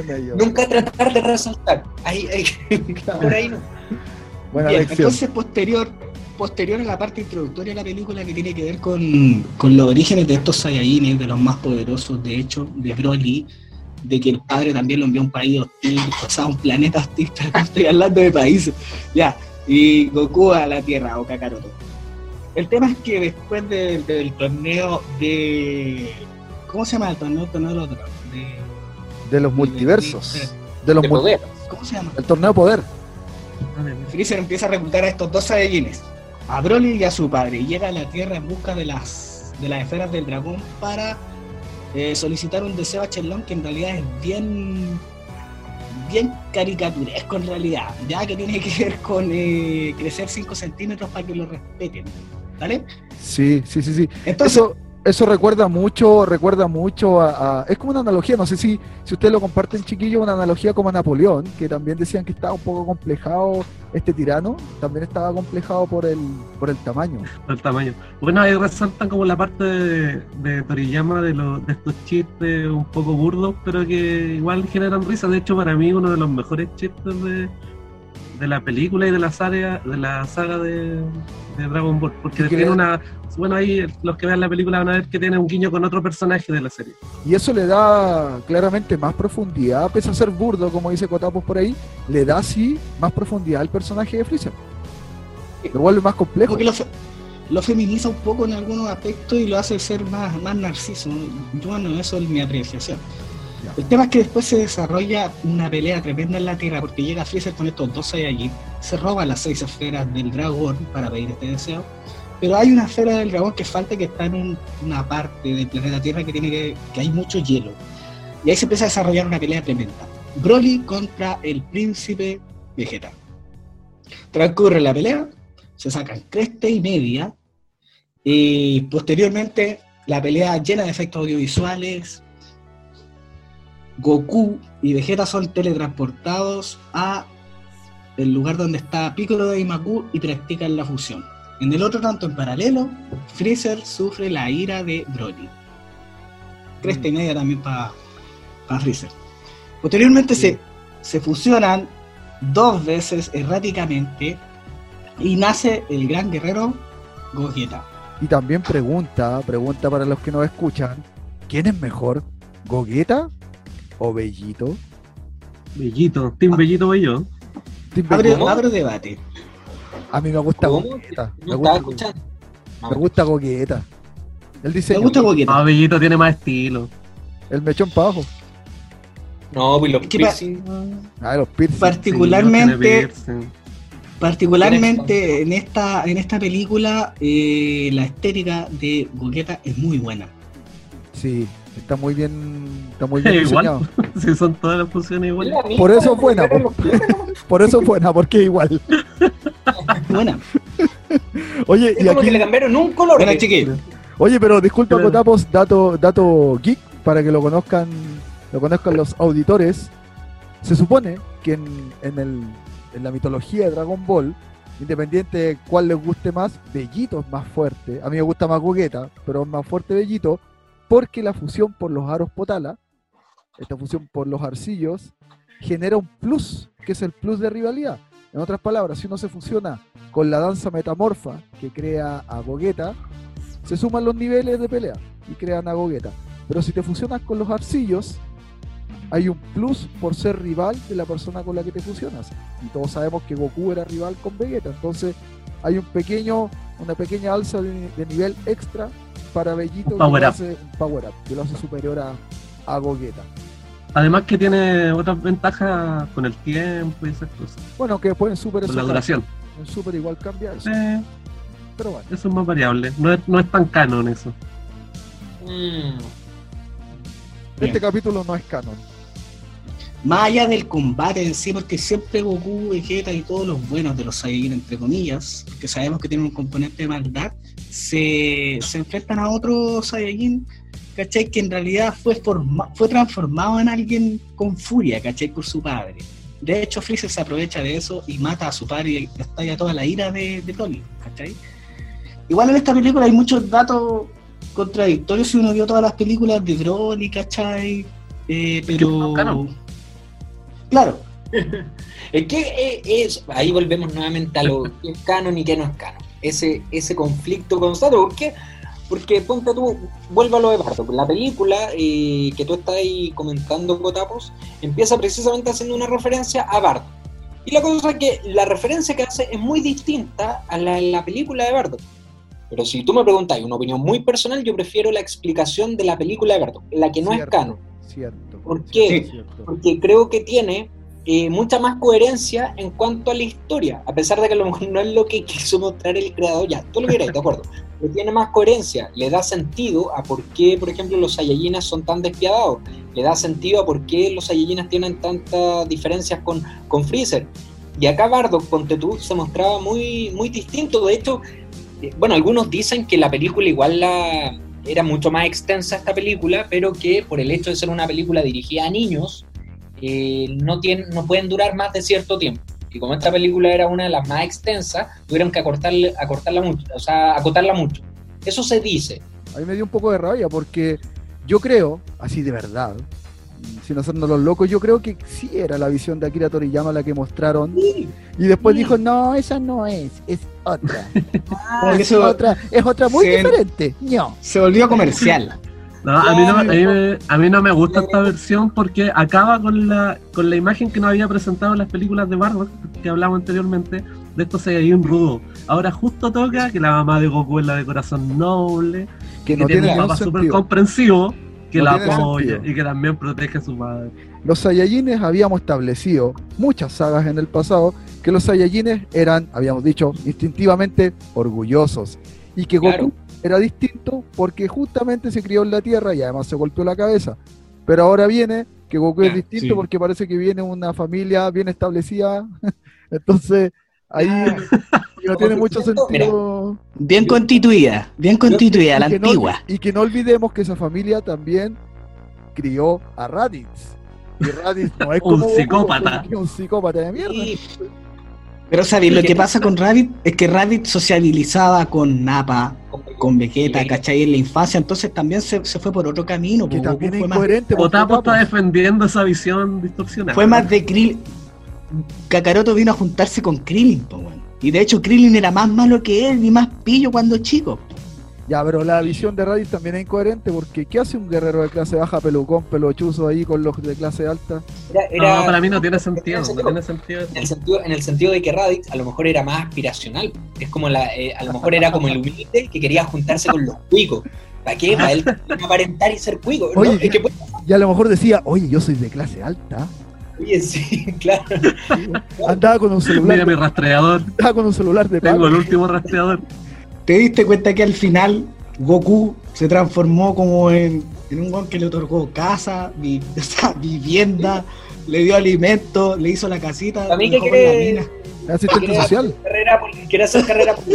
Mediocre. nunca tratar de resaltar. Ahí, ahí, por ahí no. Buena Bien, lección. entonces posterior, posterior a la parte introductoria de la película que tiene que ver con, con los orígenes de estos Saiyajines, de los más poderosos, de hecho, de Broly, de que el padre también lo envió a un país hostil, o sea, a un planeta hostil, estoy hablando de países, ya, y Goku a la Tierra, o Kakaroto. El tema es que después de- del torneo de... ¿Cómo se llama el torneo? El torneo del otro, de- De los multiversos. De los De poder. ¿Cómo se llama? El torneo poder. Freezer empieza a reclutar a estos dos Saiyajines, a Broly y a su padre, y llega a la Tierra en busca de las, de las esferas del dragón para eh, solicitar un deseo a Chelón que en realidad es bien bien caricaturesco en realidad, ya que tiene que ver con eh, crecer 5 centímetros para que lo respeten, ¿vale? Sí, sí, sí, sí. Entonces, Eso, eso recuerda mucho, recuerda mucho a, Es como una analogía, no sé si, si ustedes lo comparten, chiquillos, una analogía como a Napoleón, que también decían que estaba un poco complejado este tirano, también estaba complejado por el, por el tamaño. el tamaño. Bueno, ahí resaltan como la parte de, de Toriyama de, los de estos chistes un poco burdos, pero que igual generan risa. De hecho, para mí uno de los mejores chistes de, de la película y de la saga de la saga de, de Dragon Ball, porque ¿Y tiene una bueno ahí los que vean la película van a ver que tiene un guiño con otro personaje de la serie. Y eso le da claramente más profundidad, pese a ser burdo, como dice Cotapos por ahí, le da sí más profundidad al personaje de Freezer. Lo vuelve más complejo. porque lo, fe- lo feminiza un poco en algunos aspectos y lo hace ser más, más narciso. Yo, bueno, eso es mi apreciación. Ya. El tema es que después se desarrolla una pelea tremenda en la Tierra porque llega Freezer con estos dos Saiyajin, se roba las seis esferas del dragón para pedir este deseo, pero hay una esfera del dragón que falta que está en un- una parte del planeta Tierra que tiene que, que hay mucho hielo. Y ahí se empieza a desarrollar una pelea tremenda. Broly contra el príncipe Vegeta. Transcurre la pelea, se sacan cresta y media, y posteriormente la pelea llena de efectos audiovisuales, Goku y Vegeta son teletransportados a el lugar donde está Piccolo de Imaku y practican la fusión. En el otro tanto, en paralelo, Freezer sufre la ira de Broly. Cresta y media también para Freezer. Posteriormente se, se fusionan dos veces erráticamente y nace el gran guerrero Gogeta. Y también pregunta, pregunta para los que nos escuchan, ¿quién es mejor? ¿Gogeta o Bellito? Bellito, Team Bellito Bello. Abre, debate. A mí me gusta ¿Cómo? Me gusta, escuchando. me gusta Gogeta. El Me diseño, gusta. Ah, Bellito tiene más estilo. el mechón para abajo. No, pues los ¿Qué pa- piercing. Ah, los piercing. Particularmente, Sí, no particularmente en esta, en esta película, eh, la estética de Gogeta es muy buena. Sí, está muy bien, está muy bien Igual. diseñado. Si son todas las funciones iguales. Por eso es buena, po. Por eso es buena, porque es igual. Buena. Oye, Es y como que le aquí, cambiaron un color. Bueno, chiquillos. oye, pero disculpa, Claro. Cotapos, dato, dato geek, para que lo conozcan, lo conozcan los auditores. Se supone que en, en el, en la mitología de Dragon Ball, independiente de cuál les guste más, Bellito es más fuerte. A mí me gusta más Gogeta, pero es más fuerte Bellito, porque la fusión por los aros Potala, esta fusión por los arcillos, genera un plus, que es el plus de rivalidad. En otras palabras, si uno se fusiona con la danza metamorfa que crea a Gogeta, se suman los niveles de pelea y crean a Gogeta. Pero si te fusionas con los arcillos, hay un plus por ser rival de la persona con la que te fusionas. Y todos sabemos que Goku era rival con Vegeta, entonces hay un pequeño, una pequeña alza de, de nivel extra para Bellito Un power que lo up. hace, un power up, que lo hace superior a, a Gogeta. Además que tiene otras ventajas con el tiempo y esas cosas. Bueno, que después en Super Con la duración. En Super igual cambia eso, Eh, pero bueno. eso es más variable. No es, no es tan canon eso. Mm. Bien. Este capítulo no es canon. Más allá del combate en sí, porque siempre Goku, Vegeta y todos los buenos de los Saiyajin, entre comillas, que sabemos que tienen un componente de maldad, se, se enfrentan a otro Saiyajin, ¿cachai? Que en realidad fue, forma- fue transformado en alguien con furia, ¿cachai? Por su padre. De hecho, Freezer se aprovecha de eso y mata a su padre y estalla toda la ira de, de Broly, ¿cachai? Igual en esta película hay muchos datos contradictorios si uno vio todas las películas de Broly, ¿cachai? Eh, pero... Claro, Es que eh, es, ahí volvemos nuevamente a lo que es canon y que no es canon. Ese, ese conflicto constante. ¿Por qué? Porque ponte tú, vuelvo a lo de Bardo. La película eh, que tú estás ahí comentando, Cotapos, empieza precisamente haciendo una referencia a Bardo. Y la cosa es que la referencia que hace es muy distinta a la, la película de Bardo. Pero si tú me preguntas una opinión muy personal, yo prefiero la explicación de la película de Bardo, la que no Cierto. es canon. Cierto. ¿Por qué? cierto. porque creo que tiene eh, mucha más coherencia en cuanto a la historia, a pesar de que no es lo que quiso mostrar el creador, ya, tú lo quieras, de acuerdo, pero tiene más coherencia, le da sentido a por qué, por ejemplo, los Saiyajines son tan despiadados, le da sentido a por qué los Saiyajines tienen tantas diferencias con, con Freezer. Y acá Bardock, ponte tú, se mostraba muy, muy distinto, de hecho, eh, bueno, algunos dicen que la película igual la... Era mucho más extensa esta película, pero que por el hecho de ser una película dirigida a niños, eh, no, tienen, no pueden durar más de cierto tiempo. Y como esta película era una de las más extensas, tuvieron que acortarle, acortarla mucho, o sea, acotarla mucho. Eso se dice. A mí me dio un poco de rabia porque yo creo, así de verdad, sin hacernos los locos, yo creo que sí era la visión de Akira Toriyama la que mostraron. Y después Sí. dijo, no, esa no es, es otra. Que es, otra es otra muy se- diferente. No. se volvió comercial. No, a, mí no, a, mí, Claro. me- a mí no me gusta esta versión porque acaba con la, con la imagen que nos había presentado en las películas de Bardock que hablamos anteriormente, de estos Saiyajin rudo. Ahora justo toca que la mamá de Goku es la de corazón noble, Que que no tiene tiene un papá súper comprensivo, que No la apoya sentido. y que también protege a su madre. Los Saiyajines habíamos establecido muchas sagas en el pasado que los Saiyajines eran, habíamos dicho, instintivamente orgullosos. Y que Goku Claro. Era distinto porque justamente se crió en la Tierra y además se golpeó la cabeza. Pero ahora viene que Goku es Ah, distinto sí. porque parece que viene una familia bien establecida. Entonces, ahí no tiene mucho sentido. Bien constituida, bien constituida, la Y que no- antigua. y que no olvidemos que esa familia también crió a Raditz. Y Raditz no es Un como Goku, psicópata. un psicópata de mierda. Pero sabéis, lo que pasa con Rabbit es que Rabbit sociabilizaba con Nappa, con Vegeta, ¿cachai? En la infancia, entonces también se, se fue por otro camino. que también es fue, más, incoherente. porque Otapo está defendiendo esa visión distorsionada. fue más de Krillin. Kakaroto vino a juntarse con Krillin, pues, bueno. Y de hecho Krillin era más malo que él y más pillo cuando chico. Ya, pero la visión de Raditz también es incoherente porque ¿qué hace un guerrero de clase baja, pelucón, pelochuzo ahí con los de clase alta? era, era- No, para mí no tiene sentido. Tiene No tiene sentido. en el sentido, en el sentido de que Raditz a lo mejor era más aspiracional. Es como la, eh, a lo mejor era como el humilde que quería juntarse con los cuicos. ¿Para qué? Para él aparentar y ser cuico. ¿no? Oye, Es que, pues, Y a lo mejor decía, oye, yo soy de clase alta. oye, sí, claro. Andaba con un celular, Mira mi rastreador. andaba con un celular de Tengo el último rastreador. ¿Te diste cuenta que al final Goku se transformó como en en un weón que le otorgó casa, vi- o sea, vivienda, le dio alimento, le hizo la casita. A mí que la mina. Asistente social. hacer carrera, quiere hacer carrera.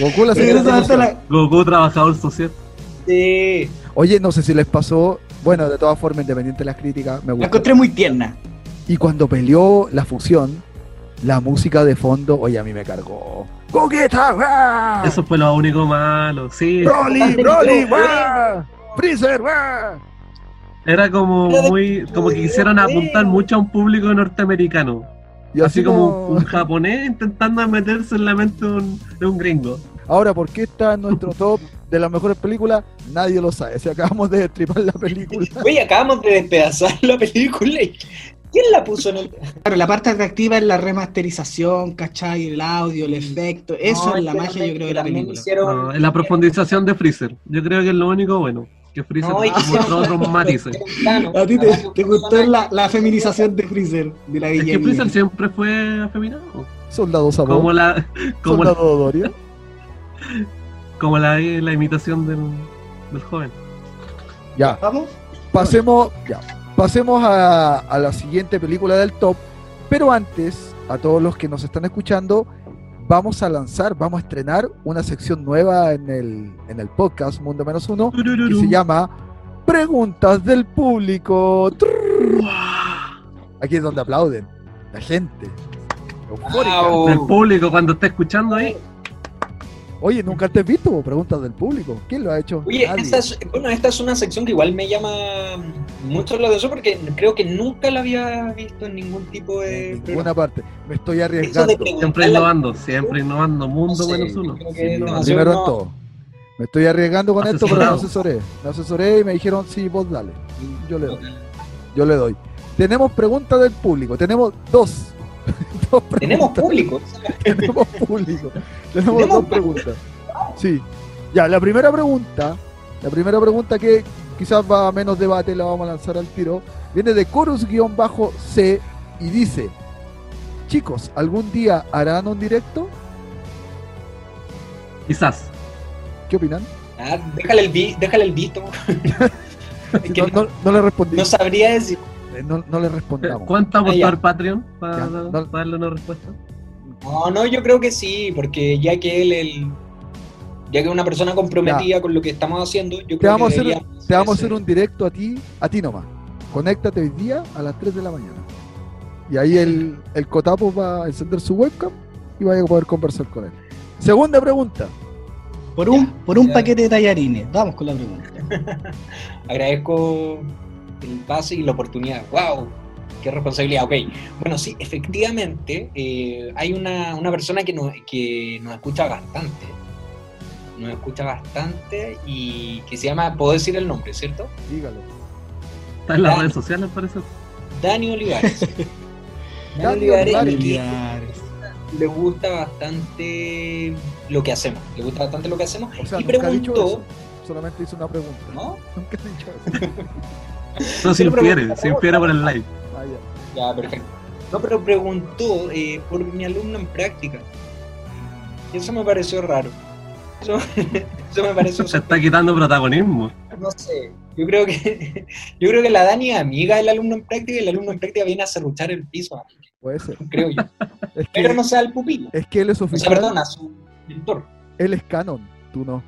Goku la Sí, asistente la- Goku, trabajador social. Sí. Oye, no sé si les pasó. Bueno, de todas formas, independiente de las críticas, me La gusta. encontré muy tierna. Y cuando peleó la fusión, la música de fondo, oye, a mí me cargó. ¡Coqueta! ¡guau! Eso fue lo único malo, sí. ¡Broly! ¡Broly! ¡guau! ¡Freezer! ¡guau! Era como muy, como que quisieron apuntar mucho a un público norteamericano. Y así como como- un japonés intentando meterse en la mente de un, de un gringo. Ahora, ¿por qué está en nuestro top de las mejores películas? Nadie lo sabe. Si acabamos de destripar la película. Oye, acabamos de despedazar la película. y ¿Quién la puso en el.? Claro, la parte atractiva es la remasterización, ¿cachai? El audio, el efecto. Eso No, es la magia, yo creo, de la también película. hicieron- No, en la profundización de Freezer. Yo creo que es lo único bueno. Que Freezer No, hicieron- otros matices. A ti te, te gustó la, la feminización de Freezer, de la Es que. Freezer siempre fue afeminado. Soldado Sabor. Como la, como la, Soldado Doria. como la, la imitación del, del joven. Ya, ¿Vamos? pasemos, ya, pasemos a, a la siguiente película del top. Pero antes, a todos los que nos están escuchando, vamos a lanzar, vamos a estrenar una sección nueva en el, en el podcast Mundo Menos Uno que se llama Preguntas del Público. Aquí es donde aplauden la gente. Wow. Del público cuando está escuchando ahí. Oye, nunca te has visto preguntas del público. ¿Quién lo ha hecho? Oye, Nadie. esta es, bueno, esta es una sección que igual me llama mucho la atención porque creo que nunca la había visto en ningún tipo de en programa. ninguna parte. Me estoy arriesgando. Siempre innovando, siempre innovando. Mundo No sé, menos uno. no, primero en no, todo. Me estoy arriesgando con esto, pero me Asesorado. asesoré. Me asesoré y me dijeron, sí, vos dale. Y yo le doy. Yo le doy. Tenemos preguntas del público. Tenemos dos. Tenemos público. Tenemos público. Tenemos Tenemos dos preguntas. Sí. Ya, la primera pregunta, la primera pregunta que quizás va a menos debate, la vamos a lanzar al tiro, viene de Chorus-C y dice, chicos, ¿algún día harán un directo? Quizás. ¿Qué opinan? Ah, déjale el, vi- déjale el visto. No le respondí. No sabría decir. Eh, No, no le respondamos. ¿Cuánto Ah, ya. aportar Patreon para, Ya, no- para darle una respuesta? No, no, yo creo que sí, porque ya que él, el, ya que es una persona comprometida con lo que estamos haciendo, yo Te creo vamos, a que hacer, te vamos a hacer un directo a ti, a ti nomás. Conéctate hoy día a las 3 de la mañana. Y ahí el, el Cotapo va a encender su webcam y vaya a poder conversar con él. Segunda pregunta. Por un, Ya, por un ya. paquete de tallarines. Vamos con la pregunta. Agradezco el pase y la oportunidad. ¡Wow! ¡Qué responsabilidad! Ok. Bueno, sí, efectivamente, eh, hay una, una persona que nos, que nos escucha bastante. Nos escucha bastante y que se llama, puedo decir el nombre, ¿cierto? Dígalo. Está en las redes sociales, parece. Dani Olivares. Dani Dani Olivares, le gusta bastante lo que hacemos. Le gusta bastante lo que hacemos. O sea, y preguntó. Solamente hizo una pregunta. ¿no? Nunca ha dicho eso. No se infiere, se infiere por el live. Ah, ya. Ya, perfecto. No, pero preguntó eh, por mi alumno en práctica. Y eso me pareció raro. Eso, eso me pareció... Se está quitando protagonismo. No sé. Yo creo que yo creo que la Dani es amiga del alumno en práctica y el alumno en práctica viene a serruchar el piso, Puede ser. creo yo. Es Pero no sea el pupilo. es que él es O sea, oficial. perdón, a su mentor. Él es canon. Tú no.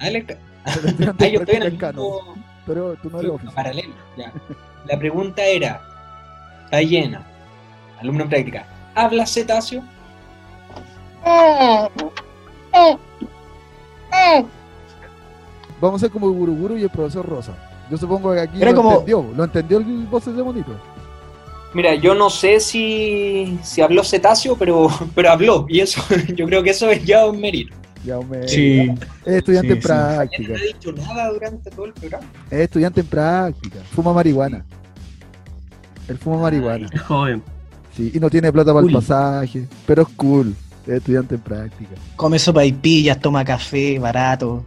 Ah, él es- estudiante ah, yo estoy en practica el es canon. mismo Pero tú no eres oficial. paralelo. Ya. La pregunta era, está llena. Alumno en práctica. ¿Habla cetáceo? Vamos a ser como Guruguru y el profesor Rosa. Yo supongo que aquí Era lo como- entendió. Lo entendió el voces de bonito. Mira, yo no sé si, si habló cetáceo, pero, pero habló. Y eso, yo creo que eso es ya un mérito. Ya me... Sí. Es estudiante Sí, en sí. Práctica. no ha dicho nada durante todo el programa. Es estudiante en práctica. Fuma marihuana. Él fuma marihuana. Es joven. Sí, y no tiene plata para el pasaje. Pero es cool. Es estudiante en práctica. Come sopa y pillas, toma café, barato.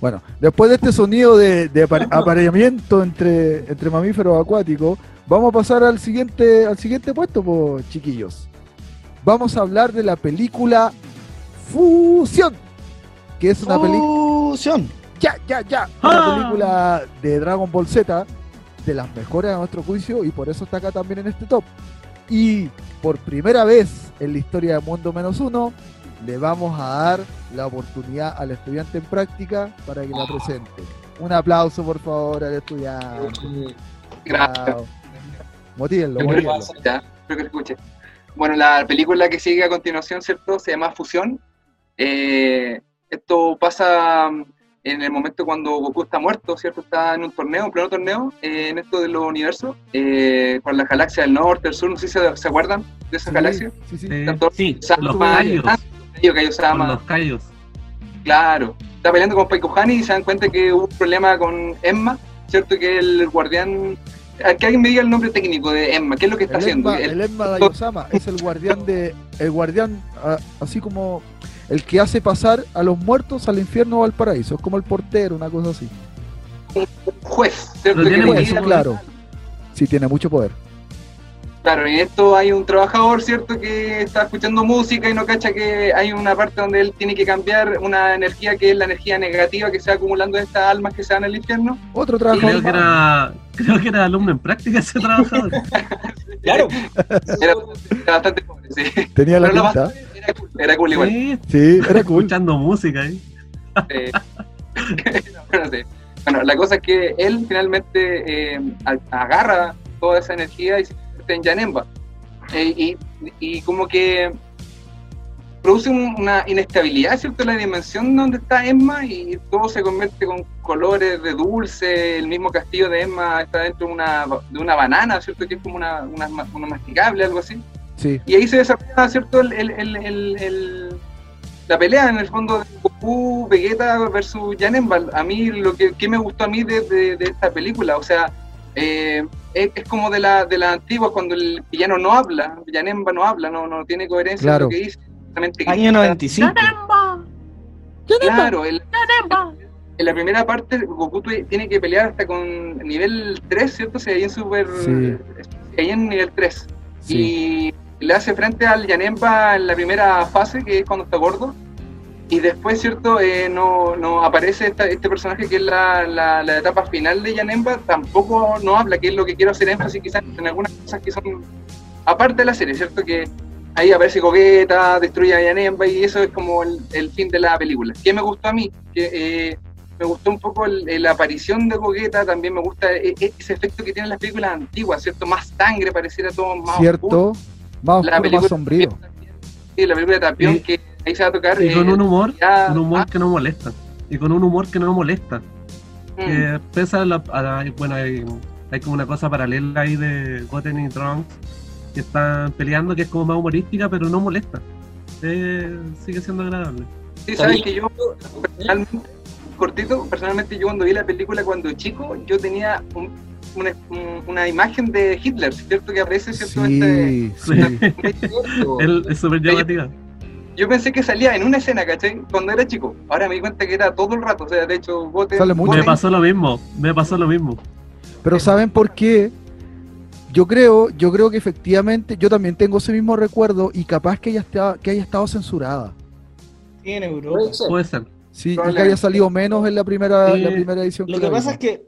Bueno, después de este sonido de, de apare- apareamiento entre, entre mamíferos acuáticos, vamos a pasar al siguiente, al siguiente puesto, pues, chiquillos. Vamos a hablar de la película Fusión, que es una película ya, ya, ya. Una Ah. película de Dragon Ball Z, de las mejores a nuestro juicio, y por eso está acá también en este top. Y por primera vez en la historia de Mundo Menos Uno, le vamos a dar la oportunidad al estudiante en práctica para que la presente. Un aplauso, por favor, al estudiante. Gracias. Bravo. Motívenlo, creo motívenlo. que escuche. Bueno, la película que sigue a continuación, ¿cierto? Se llama Fusión. Eh, esto pasa mm, en el momento cuando Goku está muerto, ¿cierto? Está en un torneo, un pleno torneo, eh, en esto de los universos, eh, con las galaxias del norte, del sur, no sé si se, se acuerdan de esas Sí, galaxias. sí, sí. Eh, Tanto- sí, los callos. Los callos. claro. Está peleando con Paikuhani y se dan cuenta que hubo un problema con Emma, ¿cierto? Que el guardián... a Que alguien me diga el nombre técnico de Emma, ¿qué es lo que está El haciendo? El- el Enma Daiosama es el guardián de. El guardián, ah, así como el que hace pasar a los muertos al infierno o al paraíso. Es como el portero, una cosa así. juez, ¿cierto? Pero Que tiene mucho claro. Sí, tiene mucho poder. Claro, en esto hay un trabajador, ¿cierto? Que está escuchando música y no cacha que hay una parte donde él tiene que cambiar una energía que es la energía negativa que se va acumulando de estas almas que se van al infierno. Otro Creo trabajador. que era, creo que era alumno en práctica ese trabajador. Claro. Era, era bastante pobre, sí. Tenía la Pero lo pinta. más- era cool, era cool igual. Sí, Sí, era cool. escuchando música ahí. Eh, bueno, sí. Bueno, la cosa es que él finalmente eh, a- agarra toda esa energía y se convierte en Yanemba. Eh, y, y como que produce un- una inestabilidad, ¿cierto? La dimensión donde está Emma y todo se convierte con colores de dulce. El mismo castillo de Emma está dentro de una, de una banana, ¿cierto? Que es como una, una, una masticable, algo así. Sí. Y ahí se desarrolla, ¿cierto? El, el- el- el- el- la pelea en el fondo de Goku, Vegeta versus Janemba. A mí, lo que, que me gustó a mí de, de- de esta película, o sea, eh, es, es como de la, de la antigua, cuando el villano no habla, Janemba no habla, no, no tiene coherencia Claro. en lo que dice. Año grita. 95. Claro, el- en la primera parte Goku tiene que pelear hasta con nivel 3, ¿cierto? Si ahí en Super... Sí. Ahí en nivel 3 Sí. y le hace frente al Yanemba en la primera fase, que es cuando está gordo. Y después, ¿cierto? Eh, no, no aparece esta- este personaje que es la, la, la etapa final de Yanemba, tampoco no habla, que es lo que quiero hacer énfasis quizás en algunas cosas que son aparte de la serie, ¿cierto? Que ahí aparece Gogeta, destruye a Yanemba y eso es como el, el fin de la película. ¿Qué me gustó a mí? Que eh, me gustó un poco la aparición de Gogeta, también me gusta e- e- ese efecto que tienen las películas antiguas, ¿cierto? Más sangre, pareciera todo más oscuro. Más La oscuro, película más sombrío. Sí, la película de Tapión, Y- que ahí se va a tocar. Y con eh, un humor, ya- un humor ah, que no molesta. Y con un humor que no molesta. mm, Que pese a la, a la- bueno, hay, hay como una cosa paralela ahí de Goten y Trunks que están peleando que es como más humorística, pero no molesta. Eh, sigue siendo agradable. Sí, sabes que yo, personalmente, cortito, personalmente yo cuando vi la película cuando chico, yo tenía un- una, un- una imagen de Hitler, ¿cierto? Que aparece, ¿cierto? Este- Sí, sí. Él es súper llamativa. yo pensé que salía en una escena, ¿cachai? Cuando era chico. Ahora me di cuenta que era todo el rato, o sea, de hecho, Goten... Sale mucho. Me pasó lo mismo, me pasó lo mismo. Pero ¿saben por qué? Yo creo, yo creo que efectivamente, yo también tengo ese mismo recuerdo y capaz que haya, estado, que haya estado censurada. Sí, en Europa. Puede ser. Sí, que haya salido menos en la primera, Sí. la primera edición. Lo que pasa es que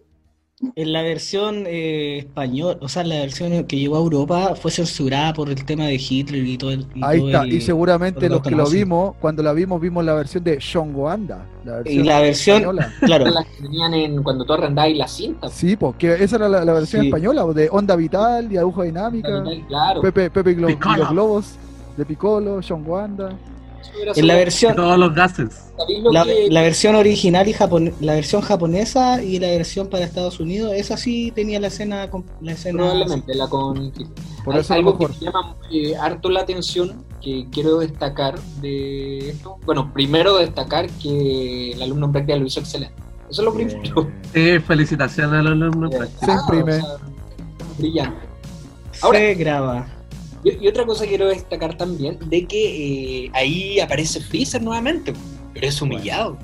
en la versión eh, español, o sea, la versión que llegó a Europa fue censurada por el tema de Hitler y todo el. y Ahí todo está, el- y seguramente los lo que lo vimos, cuando la vimos, vimos la versión de Shongo Anda. La Y la versión, española. claro, Las que tenían en cuando tú arrendabas la cinta. Sí, porque esa era la, la versión Sí. española, de Onda Vital y Aguja Dinámica, Claro. Pepe, Pepe y, Glo- y Piccolo. los Globos, de Piccolo, Shongo Anda. En la versión, todos los gases. ¿sabéis lo la, que- la versión original y japon- la versión japonesa y la versión para Estados Unidos, esa sí tenía la escena, con- la escena Probablemente, la con Por Hay eso algo mejor. que llama eh, harto la atención que quiero destacar de esto. Bueno, primero destacar que el alumno en práctica lo hizo excelente. Eso es lo primero. Eh, felicitaciones a los alumnos. en Eh, práctica. Se imprime. o sea, brillante. Ahora- se graba. Y, y otra cosa quiero destacar también, de que eh, ahí aparece Freezer nuevamente, pero es humillado.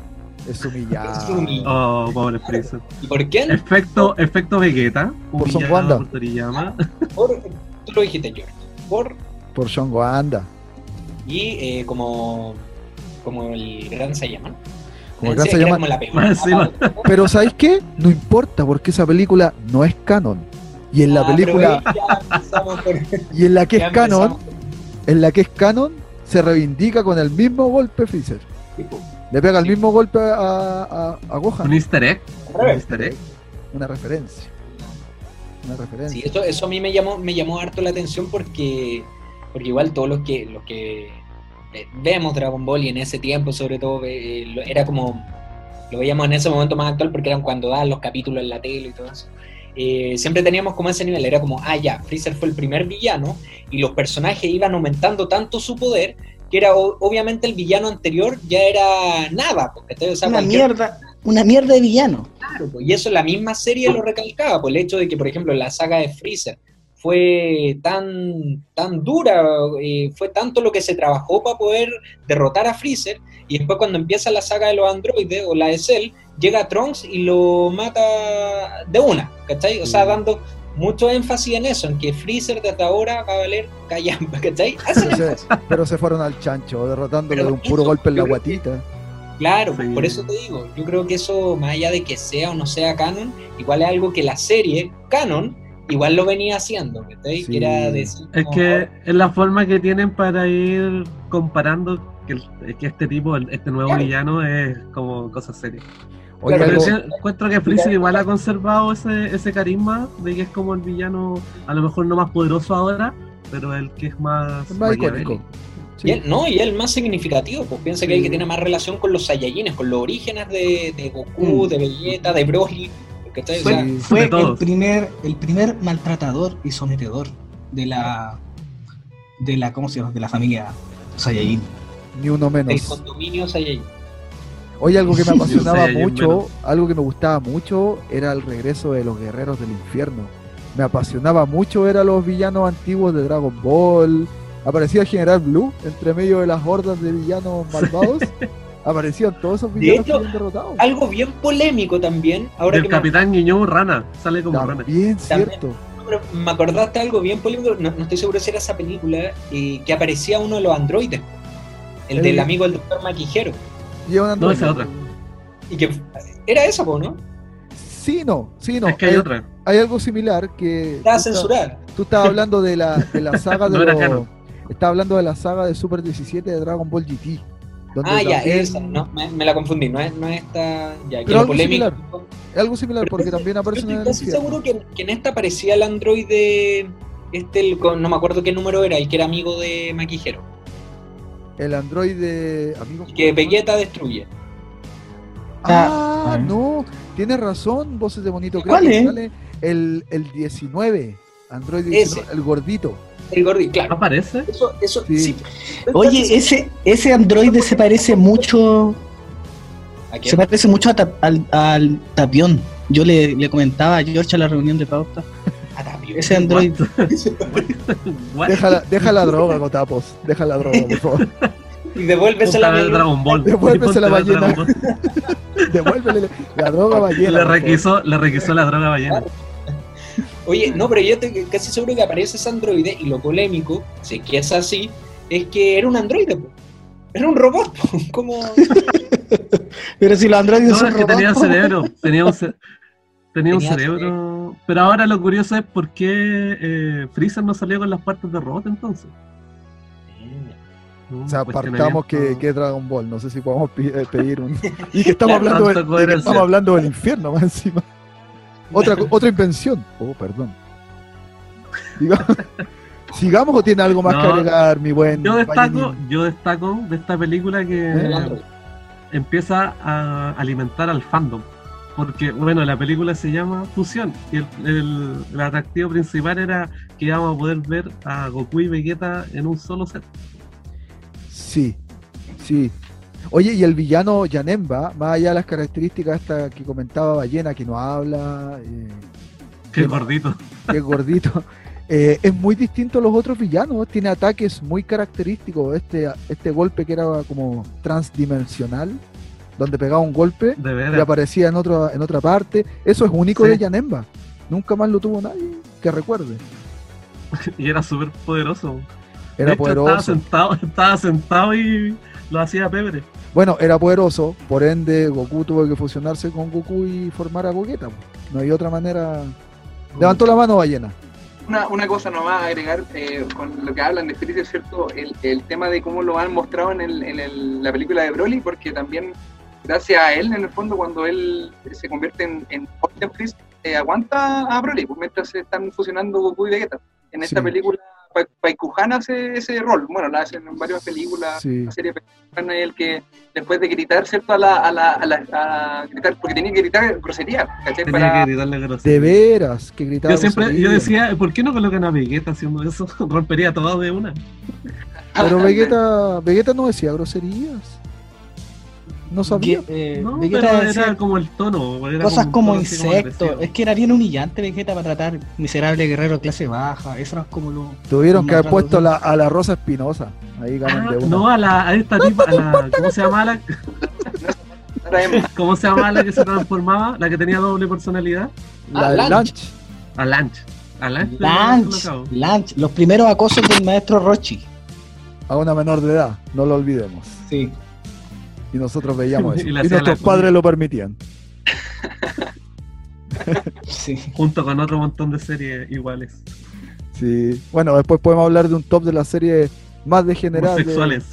Es humillado. Es humillado. Oh, pobre Freezer. ¿Y por qué? Efecto, efecto Vegeta. Por Son Wanda. por Toriyama. Por, tú lo dijiste, George. Por, Por Shongo Anda. y eh, como, como el gran Saiyaman. Como el Gran Saiyajin. como la. Pero ¿sabéis qué? No importa porque esa película no es canon. Y en la Ah, película, por- y en la que ya es canon, empezamos en la que es canon, se reivindica con el mismo golpe Freezer. Le pega el mismo golpe a, a, a Un Gohan. easter egg. Un easter egg. Una referencia. Una referencia. Sí, eso, eso a mí me llamó, me llamó harto la atención porque, porque igual todos los que, los que eh, vemos Dragon Ball y en ese tiempo sobre todo eh, lo- era como, lo veíamos en ese momento más actual porque eran cuando daban los capítulos en la tele y todo eso. Eh, siempre teníamos como ese nivel, era como, ah ya, Freezer fue el primer villano y los personajes iban aumentando tanto su poder que era obviamente el villano anterior ya era nada, porque o sea, Una cualquier- mierda, una mierda de villano. Claro, pues, y eso la misma serie lo recalcaba, por el hecho de que, por ejemplo, la saga de Freezer fue tan, tan dura, eh, fue tanto lo que se trabajó para poder derrotar a Freezer, y después cuando empieza la saga de los androides o la de Cell, llega Trunks y lo mata de una, ¿cachai? O sea, dando mucho énfasis en eso, en que Freezer desde ahora va a valer callampa, ¿cachai? Pero se, énfasis. pero se fueron al chancho, derrotándolo de un puro eso, golpe en la que- guatita. Claro, Sí. por eso te digo, yo creo que eso, más allá de que sea o no sea canon, igual es algo que la serie, canon, igual lo venía haciendo, ¿cachai? Sí. Que era decir, Es como, que es la forma que tienen para ir comparando que, este tipo, este nuevo Claro. villano es como cosa seria. Oye, Claro, Pero algo- sí encuentro que Freezer igual ha conservado ese, ese carisma de que es como el villano, a lo mejor no más poderoso ahora, pero el que es más, es más maquiavélico. icónico. Y él, no, y el más significativo, pues piensa que Sí. el que tiene más relación con los Saiyajines, con los orígenes de, de Goku, Mm. de Vegeta, de Broly, Fue, sea, el primer, el primer maltratador y sometedor de la de la ¿cómo se llama? de la familia Saiyajin. Ni uno el menos. condominio Saiyajin. Oye, algo que me apasionaba mucho, algo que me gustaba mucho, era el regreso de los guerreros del infierno. Me apasionaba mucho ver a los villanos antiguos de Dragon Ball. Aparecía General Blue entre medio de las hordas de villanos malvados. Aparecían todos esos De villanos hecho, que habían derrotado. Algo bien polémico también, ahora Del que me- Capitán Guiño Rana, sale como rana. También, También. cierto. No, pero me acordaste algo bien polémico, no, no estoy seguro si era esa película, eh, que aparecía uno de los androides, el El- del amigo del doctor Maquijero. Llevan No, androide. esa es otra. Y que era eso, po, ¿no? Sí, no, sí, no. es que hay hay, otra. hay algo similar que. Estás- censurada. Tú estabas hablando de la, de la saga de No los-. Estaba hablando de la saga de Super 17 de Dragon Ball GT. donde Ah, ya, también- esa, no, me, me la confundí, no es, no es esta, ya, que Pero algo polémico. similar. Algo similar, Pero porque estoy- también Yo aparece en estoy el casi infierno. seguro que, que en esta aparecía el androide, este, el, no me acuerdo qué número era, el que era amigo de Maquijero, El androide. Amigo. que Vegeta destruye. Ah, Ah. no, tienes razón, voces de bonito. ¿Cuál es? sale el, el 19, Android Ese. 19, el gordito. El gordito, claro. ¿Aparece? Eso, eso, Sí. sí. Oye, ese ese androide se parece mucho se parece mucho a al, al Tapión. Yo le, le comentaba a George a la reunión de pauta. A Tapio. Ese androide What? Deja la, deja la droga, Gotapos. Deja la droga, por favor. Y devuélvesela Ponte a ver mi- Dragon Ball. Devuélvese la ballena. Devuélvele la droga ballena. Le requisó, le requisó la droga ballena. Oye, no, pero yo estoy casi seguro que aparece ese androide y lo polémico, si es que es así, es que era un androide, po. era un robot, po. como Pero si los androides No, son es que tenía cerebro. Tenía un, tenía un cerebro. Pero ahora lo curioso es por qué eh, Freezer no salió con las partes de robot entonces. O sea, partamos que, que es Dragon Ball. No sé si podemos eh, pedir un. Y que estamos hablando, de- tanta de que coherencia. estamos hablando del infierno más encima. Otra, otra invención. Oh, perdón. ¿Sigamos o tiene algo más que agregar, mi buen? Yo destaco, yo destaco de esta película que ¿Eh? empieza a alimentar al fandom. Porque, bueno, la película se llama Fusión y el, el- el atractivo principal era que íbamos a poder ver a Goku y Vegeta en un solo set. Sí, sí. Oye, y el villano Yanemba, más allá de las características estas que comentaba Ballena, que no habla, eh, Qué Sí. gordito. que es gordito, eh, es muy distinto a los otros villanos. Tiene ataques muy característicos. Este, este golpe que era como transdimensional, donde pegaba un golpe y aparecía en, otra en otra parte. Eso es único Sí. de Yanemba. Nunca más lo tuvo nadie que recuerde. Y era súper poderoso. Era De hecho, Estaba poderoso. sentado, estaba sentado y Lo hacía Pebre. Bueno, era poderoso, por ende Goku tuvo que fusionarse con Goku y formar a Gogeta. No hay otra manera. Levantó la mano ballena. Una, una cosa nomás a agregar eh, con lo que hablan de Freezer, ¿cierto? El, el tema de cómo lo han mostrado en, el, en el- la película de Broly, porque también, gracias a él, en el fondo, cuando él se convierte en, en Freeze, eh, aguanta a Broly, pues, mientras se están fusionando Goku y Vegeta. En esta Sí. película, Pa- Paikuhan hace ese rol. Bueno, lo hacen en varias películas. Sí. La serie Paikuhan es el que, después de gritar, ¿cierto? A la, a la, a la- a gritar, porque tenía que gritar grosería, ¿cachai? Tenía Para- que gritarle grosería. De veras, que gritaba. Yo siempre, yo decía, ¿por qué no colocan a Vegeta haciendo eso? Rompería todo de una. Pero Vegeta, Vegeta no decía groserías. No sabía. Eh, No, Vegeta pero decía era como el tono. era cosas como como insectos. es que era bien humillante Vegeta para tratar miserable guerrero de clase baja. Eso era como lo. Tuvieron que haber puesto la- a la Rosa Espinosa. Ahí ganan Ah, de una. no, a, la, a esta tipa, a la, ¿cómo se llama la, cómo se llama la que se transformaba, la que tenía doble personalidad? La Ah, de Lunch. Lunch. A Lanch. A Lunch, colocaba. Lunch, los primeros acosos del maestro Rochi. A una menor de edad. No lo olvidemos. Sí. Y nosotros veíamos eso. Y nuestros padres lo permitían. Sí. Junto con otro montón de series iguales. Sí. Bueno, después podemos hablar de un top de la serie más degenerada. de- Homosexuales.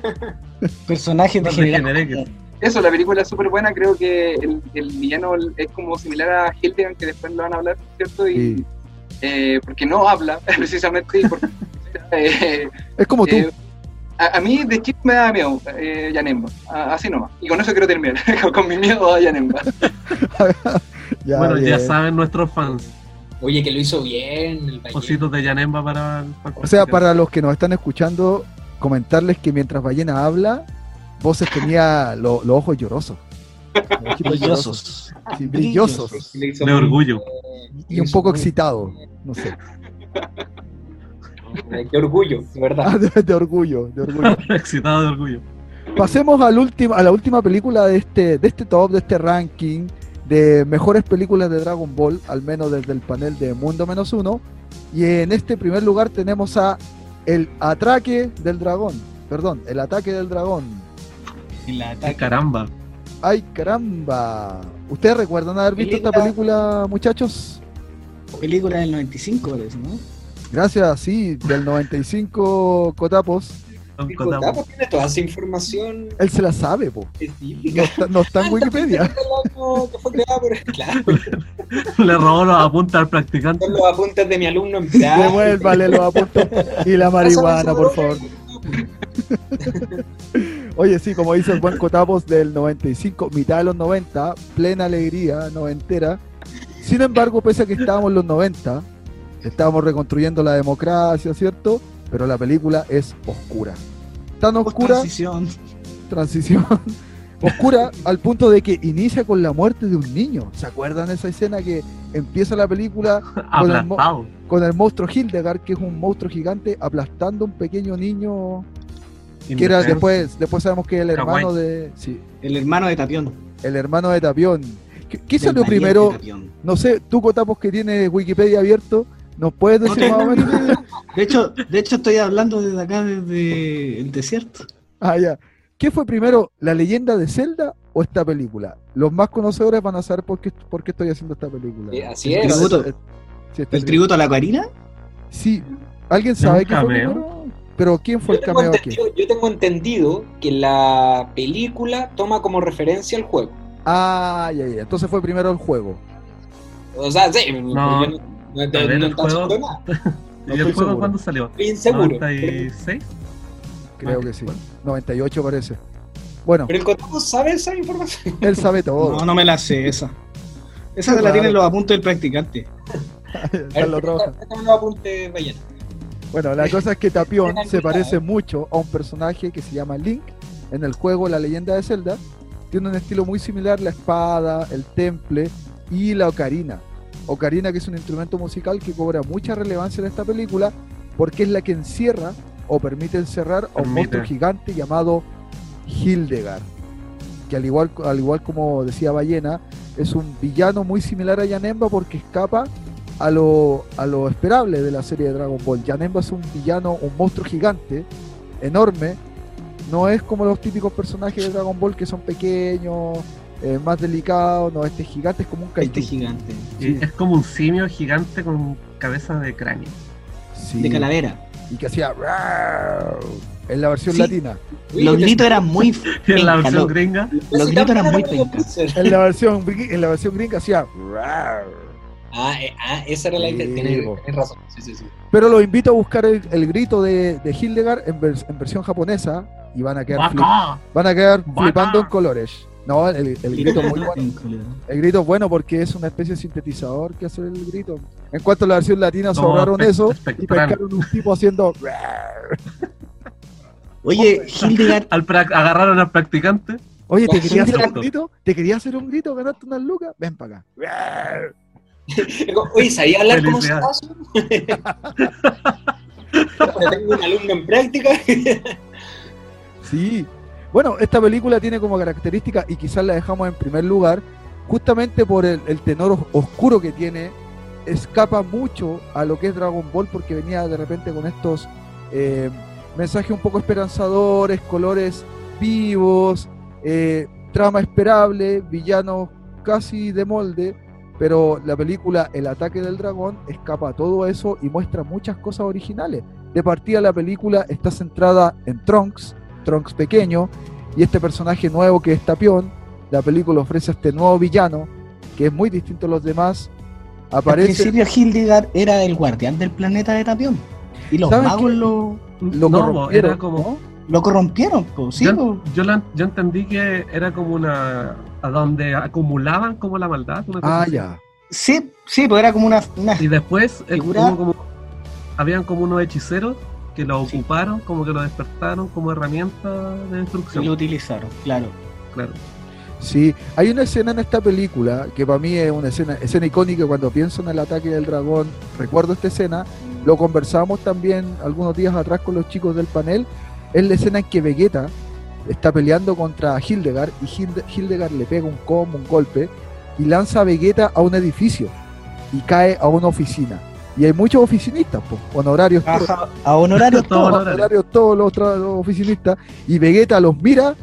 Personajes degenerados. Eso, la película es súper buena, creo que el, el villano es como similar a Hildegard, que después lo van a hablar, ¿cierto? Y, Sí. eh, porque no habla, precisamente, y porque, eh, Es como tú. eh, a, a mí de chico me da miedo eh, Yanemba, a- así nomás, y con eso quiero terminar, con, con mi miedo a Yanemba. Ya, bueno, ya saben nuestros fans. Oye, que lo hizo bien. El. Ositos de Yanemba para, para O sea, para los que nos están escuchando, comentarles que mientras Ballena habla, Voces tenía lo- los ojos llorosos. Los ojitos Brillosos. Sí, brillosos. De orgullo. Y un poco excitado. No sé. Qué orgullo, de verdad. Ah, de, de orgullo, de orgullo. Excitado de orgullo. Pasemos al último, a la última película de este, de este top, de este ranking de mejores películas de Dragon Ball, al menos desde el panel de Mundo Menos Uno. Y en este primer lugar tenemos a El Atraque del Dragón. Perdón, El Ataque del Dragón. Y la Ay, ataque. caramba. ¡Ay, caramba! ¿Ustedes recuerdan haber visto esta película, muchachos? Película del 95, parece, ¿no? Gracias, sí, del 95 Cotapos. El Cotamo. Cotapo tiene toda esa información Él se la sabe, po. No está, no está en Wikipedia. por Claro, Le robó los apuntes al practicante. son los apuntes de mi alumno en plan. Devuélvale los apuntes y la marihuana, por favor. Oye, sí, como dice el buen Cotapos del 95, mitad de los 90, plena alegría noventera. Sin embargo, pese a que estábamos en los 90, estábamos reconstruyendo la democracia, ¿cierto? Pero la película es oscura. Tan oscura, Transición. transición, oscura al punto de que inicia con la muerte de un niño. ¿Se acuerdan esa escena que empieza la película con el monstruo Hildegard, que es un monstruo gigante aplastando a un pequeño niño que era después, después sabemos que es el hermano Kawaii. de, sí, El hermano de Tapión. el hermano de Tapión. ¿Qué, qué salió primero? No sé, tú Cotapos que tienes Wikipedia abierto, ¿nos puedes No decir más o menos? De hecho, de hecho estoy hablando desde acá, desde el desierto. Ah, ya. ¿Qué fue primero, la leyenda de Zelda o esta película? Los más conocedores van a saber por qué, por qué estoy haciendo esta película. Sí, así El es. tributo. Sí, este ¿El tributo a la Karina? Sí. ¿Alguien sabe qué fue primero? Pero ¿quién fue Yo el cameo aquí? yo tengo entendido que la película toma como referencia el juego. Ah, ya, ya. Entonces fue primero el juego. O sea, sí, No, yo no, no, ver, no el juego- seguro de nada. ¿Y el juego seguro. cuándo salió? Inseguro. ¿96? Creo Ah, que sí. bueno. 98 parece. Bueno, Pero el Cotapo sabe esa información. él sabe todo. No, no me la sé esa. Esa se la tienen los apuntes del practicante. Él lo los apuntes, ballena. Bueno, la cosa es que Tapión se parece mucho a un personaje que se llama Link en el juego La leyenda de Zelda. Tiene un estilo muy similar, la espada, el temple y la ocarina. Ocarina que es un instrumento musical que cobra mucha relevancia en esta película porque es la que encierra o permite encerrar a un monstruo gigante llamado Hildegard. Que al igual, al igual como decía Ballena, es un villano muy similar a Yanemba porque escapa a lo, a lo esperable de la serie de Dragon Ball. Janemba es un villano, un monstruo gigante, enorme, no es como los típicos personajes de Dragon Ball que son pequeños, eh, más delicados, no, este gigante es como un kaiju. Este gigante. Sí. Es como un simio gigante con cabeza de cráneo. Sí. De calavera. Y que hacía en la versión Sí. latina. Los gritos eran muy Y en la penca, versión lo- gringa, Los gritos eran muy pencas. En la versión en la versión gringa hacía. Ah, eh, ah, esa era la Sí, idea. Tienes po. tienes razón. Sí, sí, sí. Pero los invito a buscar el, el grito de, de Hildegard en, vers- en versión japonesa y van a quedar, van a quedar flipando en colores. No, el, el grito es muy bueno. El grito es bueno porque es una especie de sintetizador que hace el grito. En cuanto a la versión latina, No, espe- eso y pescaron un tipo haciendo. Oye, Hildegard, Al agarraron al practicante. Oye, ¿te Oh, quería hacer un grito? ¿Te quería hacer un grito? ¿Ganaste unas lucas? Ven para acá. Oye, ¿sabía hablar como. Sabazo? Tengo un alumno en práctica. Sí. Bueno, esta película tiene como característica, y quizás la dejamos en primer lugar, justamente por el, tenor os- oscuro que tiene, escapa mucho a lo que es Dragon Ball porque venía de repente con estos eh, mensajes un poco esperanzadores, colores vivos, eh, trama esperable, villanos casi de molde, pero la película El ataque del dragón escapa a todo eso y muestra muchas cosas originales. De partida la película está centrada en Trunks, Trunks pequeño, y este personaje nuevo que es Tapión, la película ofrece a este nuevo villano, que es muy distinto a los demás, al aparece... principio Hildegard era el guardián del planeta de Tapión. Y los ¿Sabes magos qué? lo, Lo no, corrompieron, era como. ¿no? lo corrompieron, po, sí, yo, yo, la- yo entendí que era como una. a donde acumulaban como la maldad. una cosa Ah, así. ya. Sí, sí, pues era como una, una Y después eh, Figura- hubo como, habían como unos hechiceros que lo Sí. ocuparon, como que lo despertaron como herramienta de y destrucción. lo utilizaron, claro. Claro. Sí, hay una escena en esta película que para mí es una escena, escena icónica cuando pienso en el ataque del dragón, recuerdo esta escena, lo conversamos también algunos días atrás con los chicos del panel, es la escena en que Vegeta está peleando contra Hildegard y Hilde- Hildegard le pega un combo, un golpe y lanza a Vegeta a un edificio y cae a una oficina. Y hay muchos oficinistas, pues, honorarios Ajá, a honorarios Todo todos. honorario. honorarios todos los, otros- los oficinistas, y Vegeta los mira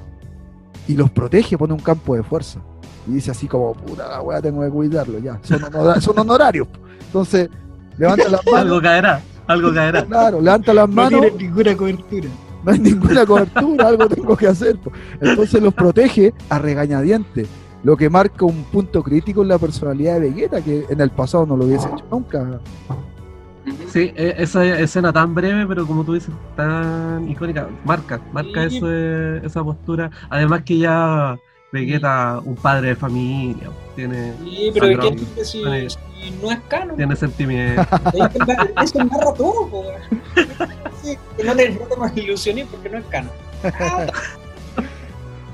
y los protege, pone un campo de fuerza. Y dice así como, puta la weá, tengo que cuidarlo ya. Son, honora- son honorarios. Entonces, levanta las Algo manos. caerá, algo caerá. Claro, levanta las No manos, tiene ninguna cobertura. no hay ninguna cobertura, algo tengo que hacer. po. Entonces los protege a regañadientes, lo que marca un punto crítico en la personalidad de Vegeta, que en el pasado no lo hubiese hecho nunca. Sí, e- esa escena tan breve, pero como tú dices, tan icónica, marca, marca Sí. ese- esa postura. Además que ya Vegeta, un padre de familia, tiene, Sí, pero ¿de qué Sandro. tú si, si no es canon? tiene sentimientos. Eso narra todo, po. Sí, que no te, no te más ilusiones porque no es canon. Ah,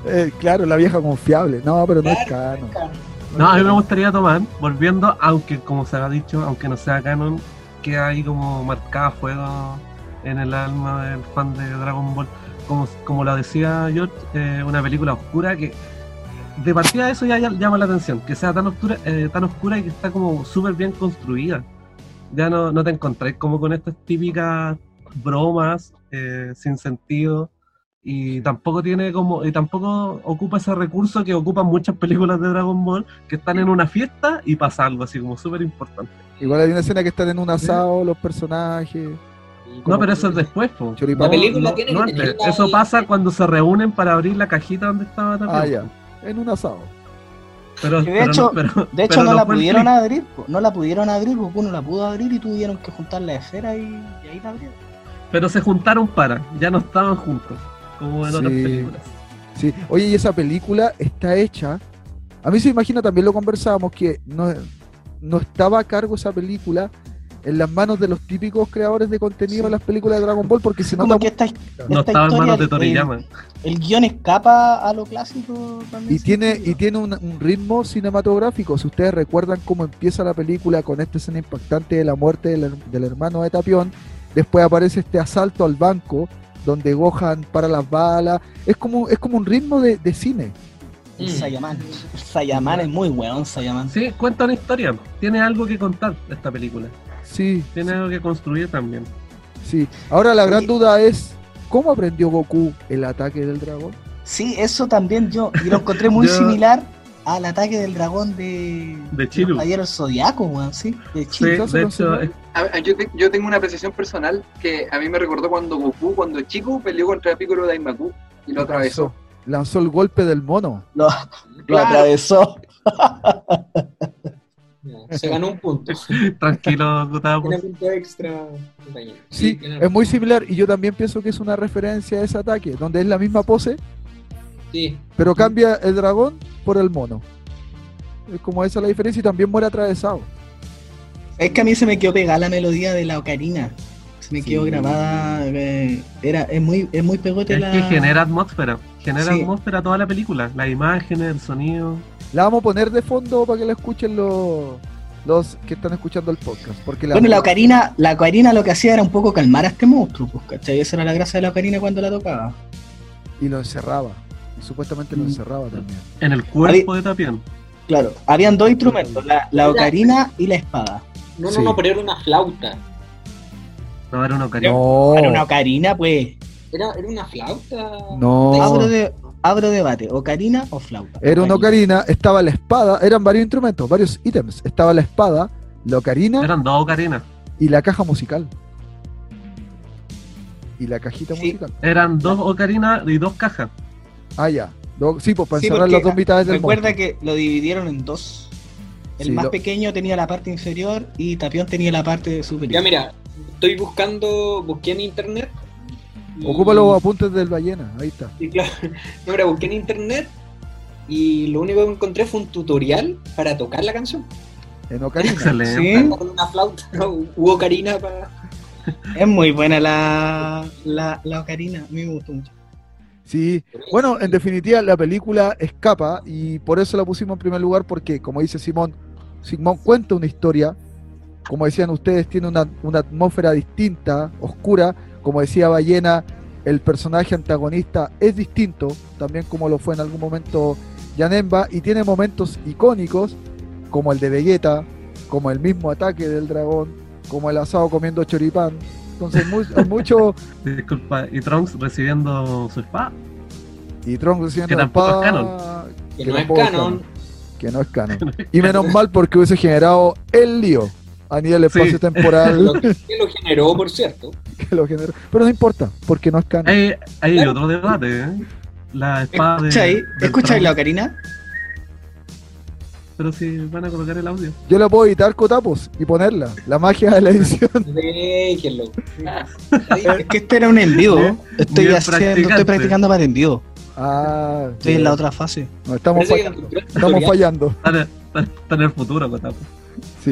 Eh, claro, la vieja confiable. No, pero no es canon. es canon. No, a mí me gustaría tomar, volviendo, aunque como se ha dicho, aunque no sea canon, queda ahí como marcada fuego en el alma del fan de Dragon Ball. Como, como lo decía George, eh, una película oscura que de partida eso ya, ya llama la atención, que sea tan oscura, eh, tan oscura y que está como súper bien construida. Ya no, no te encontráis como con estas típicas bromas eh, sin sentido y tampoco tiene como y tampoco ocupa ese recurso que ocupan muchas películas de Dragon Ball que están en una fiesta y pasa algo así como súper importante. Igual hay una escena que están en un asado los personajes. No, pero eso es después, po. La película No, tiene no que antes. tener la- Eso pasa cuando se reúnen para abrir la cajita donde estaba Tapión. Ah, ya. En un asado. Pero, de pero hecho- no, pero- De hecho, pero no la pudieron click. abrir, po. no la pudieron abrir, Goku no la pudo abrir y tuvieron que juntar la esfera y, y ahí la abrieron. Pero se juntaron para, ya no estaban juntos, como en Sí. otras películas. Sí. Oye, y esa película está hecha. A mí se imagina, también lo conversábamos, que no, no estaba a cargo esa película en las manos de los típicos creadores de contenido Sí. de las películas de Dragon Ball, porque se Como nota que esta, No esta estaba en manos de Toriyama. el, el guion escapa a lo clásico también. Y tiene, sentido. y tiene un, un ritmo cinematográfico. Si ustedes recuerdan cómo empieza la película con esta escena impactante de la muerte del, del hermano de Tapión, después aparece este asalto al banco donde Gohan para las balas. Es como, es como un ritmo de, de cine. El Mm. Saiyaman. El Saiyaman es muy weón, Saiyaman. Sí, cuenta una historia, tiene algo que contar esta película, Sí, tiene algo que construir también. sí. Ahora la gran duda es cómo aprendió Goku el ataque del dragón? Sí, eso también yo. Y lo encontré muy Yo- similar al ataque del dragón de. De Chiru. Ayer el Zodiaco, weón, sí. De Sí, Chiru. se de hecho, es- A- yo, te- yo tengo una apreciación personal que a mí me recordó cuando Goku, cuando chico, peleó contra Piccolo Daimaku y lo atravesó. Lanzó el golpe del mono. Lo, lo Claro. atravesó. Se ganó un punto. tranquilo, Gustavo. Tiene punto extra. Sí, es muy similar y yo también pienso que es una referencia a ese ataque, donde es la misma pose, Sí, pero cambia el dragón por el mono. Es como esa la diferencia y también muere atravesado. Es que a mí se me quedó pegada la melodía de la ocarina. Se me Sí. quedó grabada. eh, era, es muy, es muy pegote Es la. que genera atmósfera. Genera Sí. atmósfera toda la película. Las imágenes, el sonido. La vamos a poner de fondo para que la escuchen los, los que están escuchando el podcast. Porque la, Bueno, la ocarina, la ocarina lo que hacía era un poco calmar a este monstruo, pues, ¿cachai? Esa era la gracia de la ocarina cuando la tocaba. y lo encerraba. Supuestamente lo Mm. encerraba también. En el cuerpo de Tapián. Claro, habían dos instrumentos, la, la ocarina y la espada. no, no, Sí. no, pero era una flauta. No, era una ocarina. No, Era una ocarina, pues. Era, era una flauta. no. Abro, de, abro debate, ocarina o flauta. Era una ocarina, estaba la espada, eran varios instrumentos, varios ítems. Estaba la espada, la ocarina Eran dos ocarinas. y la caja musical. Y la cajita Sí. musical. Eran dos ocarinas y dos cajas. Ah, ya. Do- sí, pues para Sí, encerrar las dos mitades del Recuerda monstruo. que lo dividieron en dos. El Sí, más lo- pequeño tenía la parte inferior y Tapión tenía la parte superior. Ya mira, estoy buscando, busqué en internet. y- Ocupa los apuntes del ballena, ahí está. Sí, claro. No, mira, busqué en internet y lo único que encontré fue un tutorial para tocar la canción. En ocarina. Excelente. Sí, Con una flauta, ¿no? Para. es muy buena la, la, la ocarina. A mí me gustó mucho. Sí. Bueno, en definitiva, la película escapa y por eso la pusimos en primer lugar porque, como dice Simón, Simón cuenta una historia. Como decían ustedes, tiene una, una atmósfera distinta, oscura. Como decía Ballena, el personaje antagonista es distinto, también como lo fue en algún momento Yanemba, y tiene momentos icónicos, como el de Vegeta, como el mismo ataque del dragón, como el asado comiendo choripán. Entonces, mu- hay mucho. Disculpa. Y Trunks recibiendo su espada. Y Tron recibiendo Que la tampoco es espada, Que Que no es canon. que no es canon. Y menos mal porque hubiese generado el lío a nivel Sí. espacio-temporal Lo que lo generó, por cierto. que lo generó. Pero no importa, porque no es canon. Hay, hay Claro. otro debate, ¿eh? La espada de. ¿Escucháis? ¿Escucháis la Trunks. ocarina? Pero si van a colocar el audio. Yo la puedo editar cotapos y ponerla. La magia de la edición. Déjenlo. Es que este era un en vivo. Bien- Estoy haciendo, estoy practicando para en vivo. Ah, Estoy en la otra fase. no, estamos Parece fallando. Estamos fallando. Está en, el futuro, Cotapo. Sí.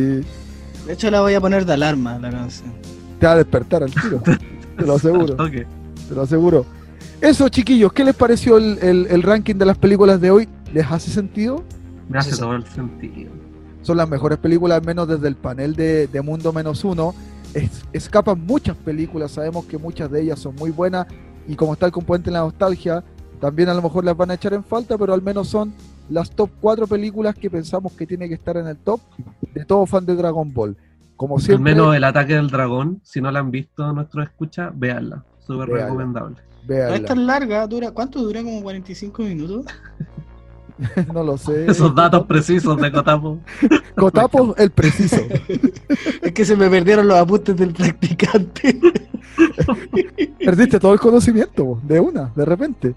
De hecho, la voy a poner de alarma la canción. Te va a despertar al tiro. Te lo aseguro. Te lo aseguro. Eso, chiquillos, ¿qué les pareció el, el- el ranking de las películas de hoy? ¿Les hace sentido? Me hace todo el sentido. son las mejores películas, al menos desde el panel de, de Mundo Menos Uno. Es- escapan muchas películas, sabemos que muchas de ellas son muy buenas y como está el componente en la nostalgia, también a lo mejor las van a echar en falta, pero al menos son las top 4 películas que pensamos que tiene que estar en el top de todo fan de Dragon Ball. Como Al siempre, menos el ataque del dragón, si no la han visto nuestros escucha, véanla. Súper Véanla. recomendable. No es véanla. tan larga, dura, ¿cuánto dura? Como 45 minutos. no lo sé. Esos datos precisos de Cotapo. Cotapo, el preciso. Es que se me perdieron los apuntes del practicante. Perdiste todo el conocimiento, de una, de repente.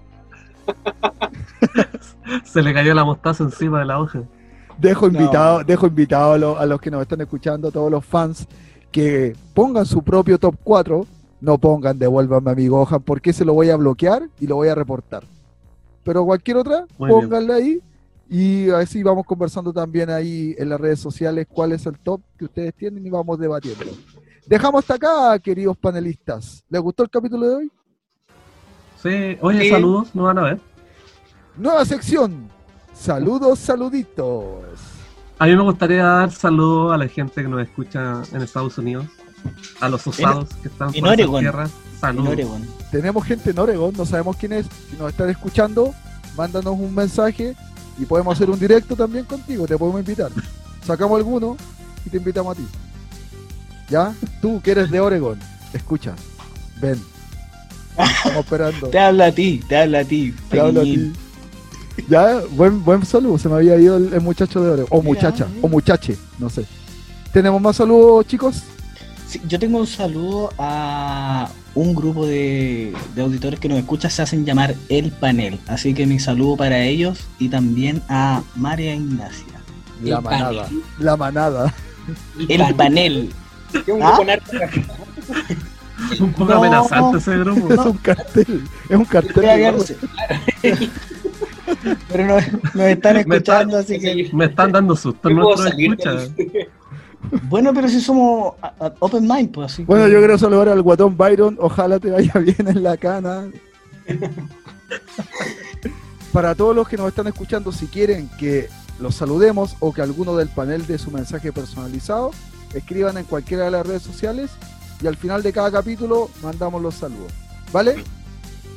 Se le cayó la mostaza encima de la hoja. Dejo No. invitado, dejo invitado a los que nos están escuchando, a todos los fans, que pongan su propio top 4, no pongan devuélvame a mi Gohan, porque se lo voy a bloquear y lo voy a reportar. Pero cualquier otra, Muy bien. pónganla ahí y así vamos conversando también ahí en las redes sociales cuál es el top que ustedes tienen y vamos debatiendo. Dejamos hasta acá, queridos panelistas. ¿Les gustó el capítulo de hoy? Sí, oye, Sí. saludos, no van a ver. Nueva sección. Saludos, saluditos. A mí me gustaría dar saludos a la gente que nos escucha en Estados Unidos, a los osados que están en por esas Oregon. En Saludos. Oregon. tenemos gente en Oregon, no sabemos quién es. Si nos están escuchando, mándanos un mensaje y podemos hacer un directo también contigo, te podemos invitar. Sacamos alguno y te invitamos a ti. ¿Ya? Tú que eres de Oregon, escucha, ven. Estamos esperando. Te habla a ti, te habla a ti. Te hablo a ti. Ya, buen, buen saludo. Se me había ido el, el muchacho de oro. O Mira, muchacha. mira. O muchache. No sé. ¿Tenemos más saludos, chicos? Sí, yo tengo un saludo a un grupo de, de auditores que nos escuchan, se hacen llamar El Panel. Así que mi saludo para ellos y también a María Ignacia. La El manada. panel. La manada. El Panel. Un ¿Ah? grupo narco- Un poco No. amenazante ese grupo. Es un cartel. Es un cartel. Pero nos, nos están Me está- escuchando, así que. Me están dando susto Yo Bueno, pero si somos open mind, pues así. que- Bueno, yo quiero saludar al guatón Byron. Ojalá te vaya bien en la cana. Para todos los que nos están escuchando, si quieren que los saludemos o que alguno del panel dé su mensaje personalizado, escriban en cualquiera de las redes sociales y al final de cada capítulo mandamos los saludos. ¿Vale?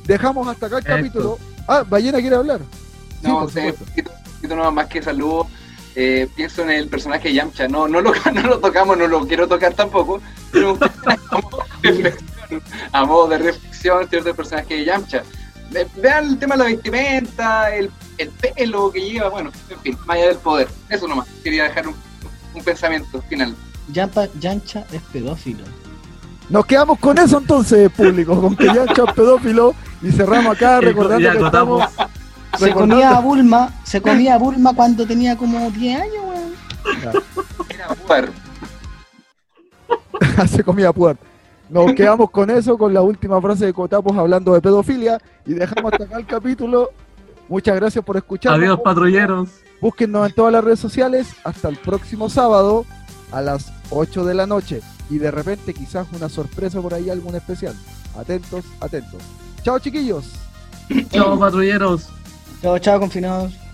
Dejamos hasta acá el Esto. capítulo. Ah, Ballena quiere hablar. Sí, No, por sé, supuesto. un poquito, poquito nomás más que saludo. Eh, pienso en el personaje Yamcha. No, no, lo, no lo tocamos, no lo quiero tocar tampoco. Pero a modo de reflexión, de ¿cierto? El personaje de Yamcha. Ve- Vean el tema de la vestimenta, el, el pelo que lleva, bueno, en fin, más allá del poder. Eso nomás. Quería dejar un, un pensamiento final. Yampa- Yancha es pedófilo. Nos quedamos con eso entonces, público, con que ya es pedófilo y cerramos acá recordando que estamos Se comía a Bulma, se comía a Bulma cuando tenía como 10 años, weón. Era poder. se comía puerta. Nos quedamos con eso, con la última frase de Cotapos hablando de pedofilia y dejamos hasta acá el capítulo. Muchas gracias por escucharnos. Adiós, patrulleros. Búsquennos en todas las redes sociales. Hasta el próximo sábado a las 8 de la noche. Y de repente quizás una sorpresa por ahí, algún especial. Atentos, atentos. Chao chiquillos. Chao, patrulleros. Chao, chao, confinados.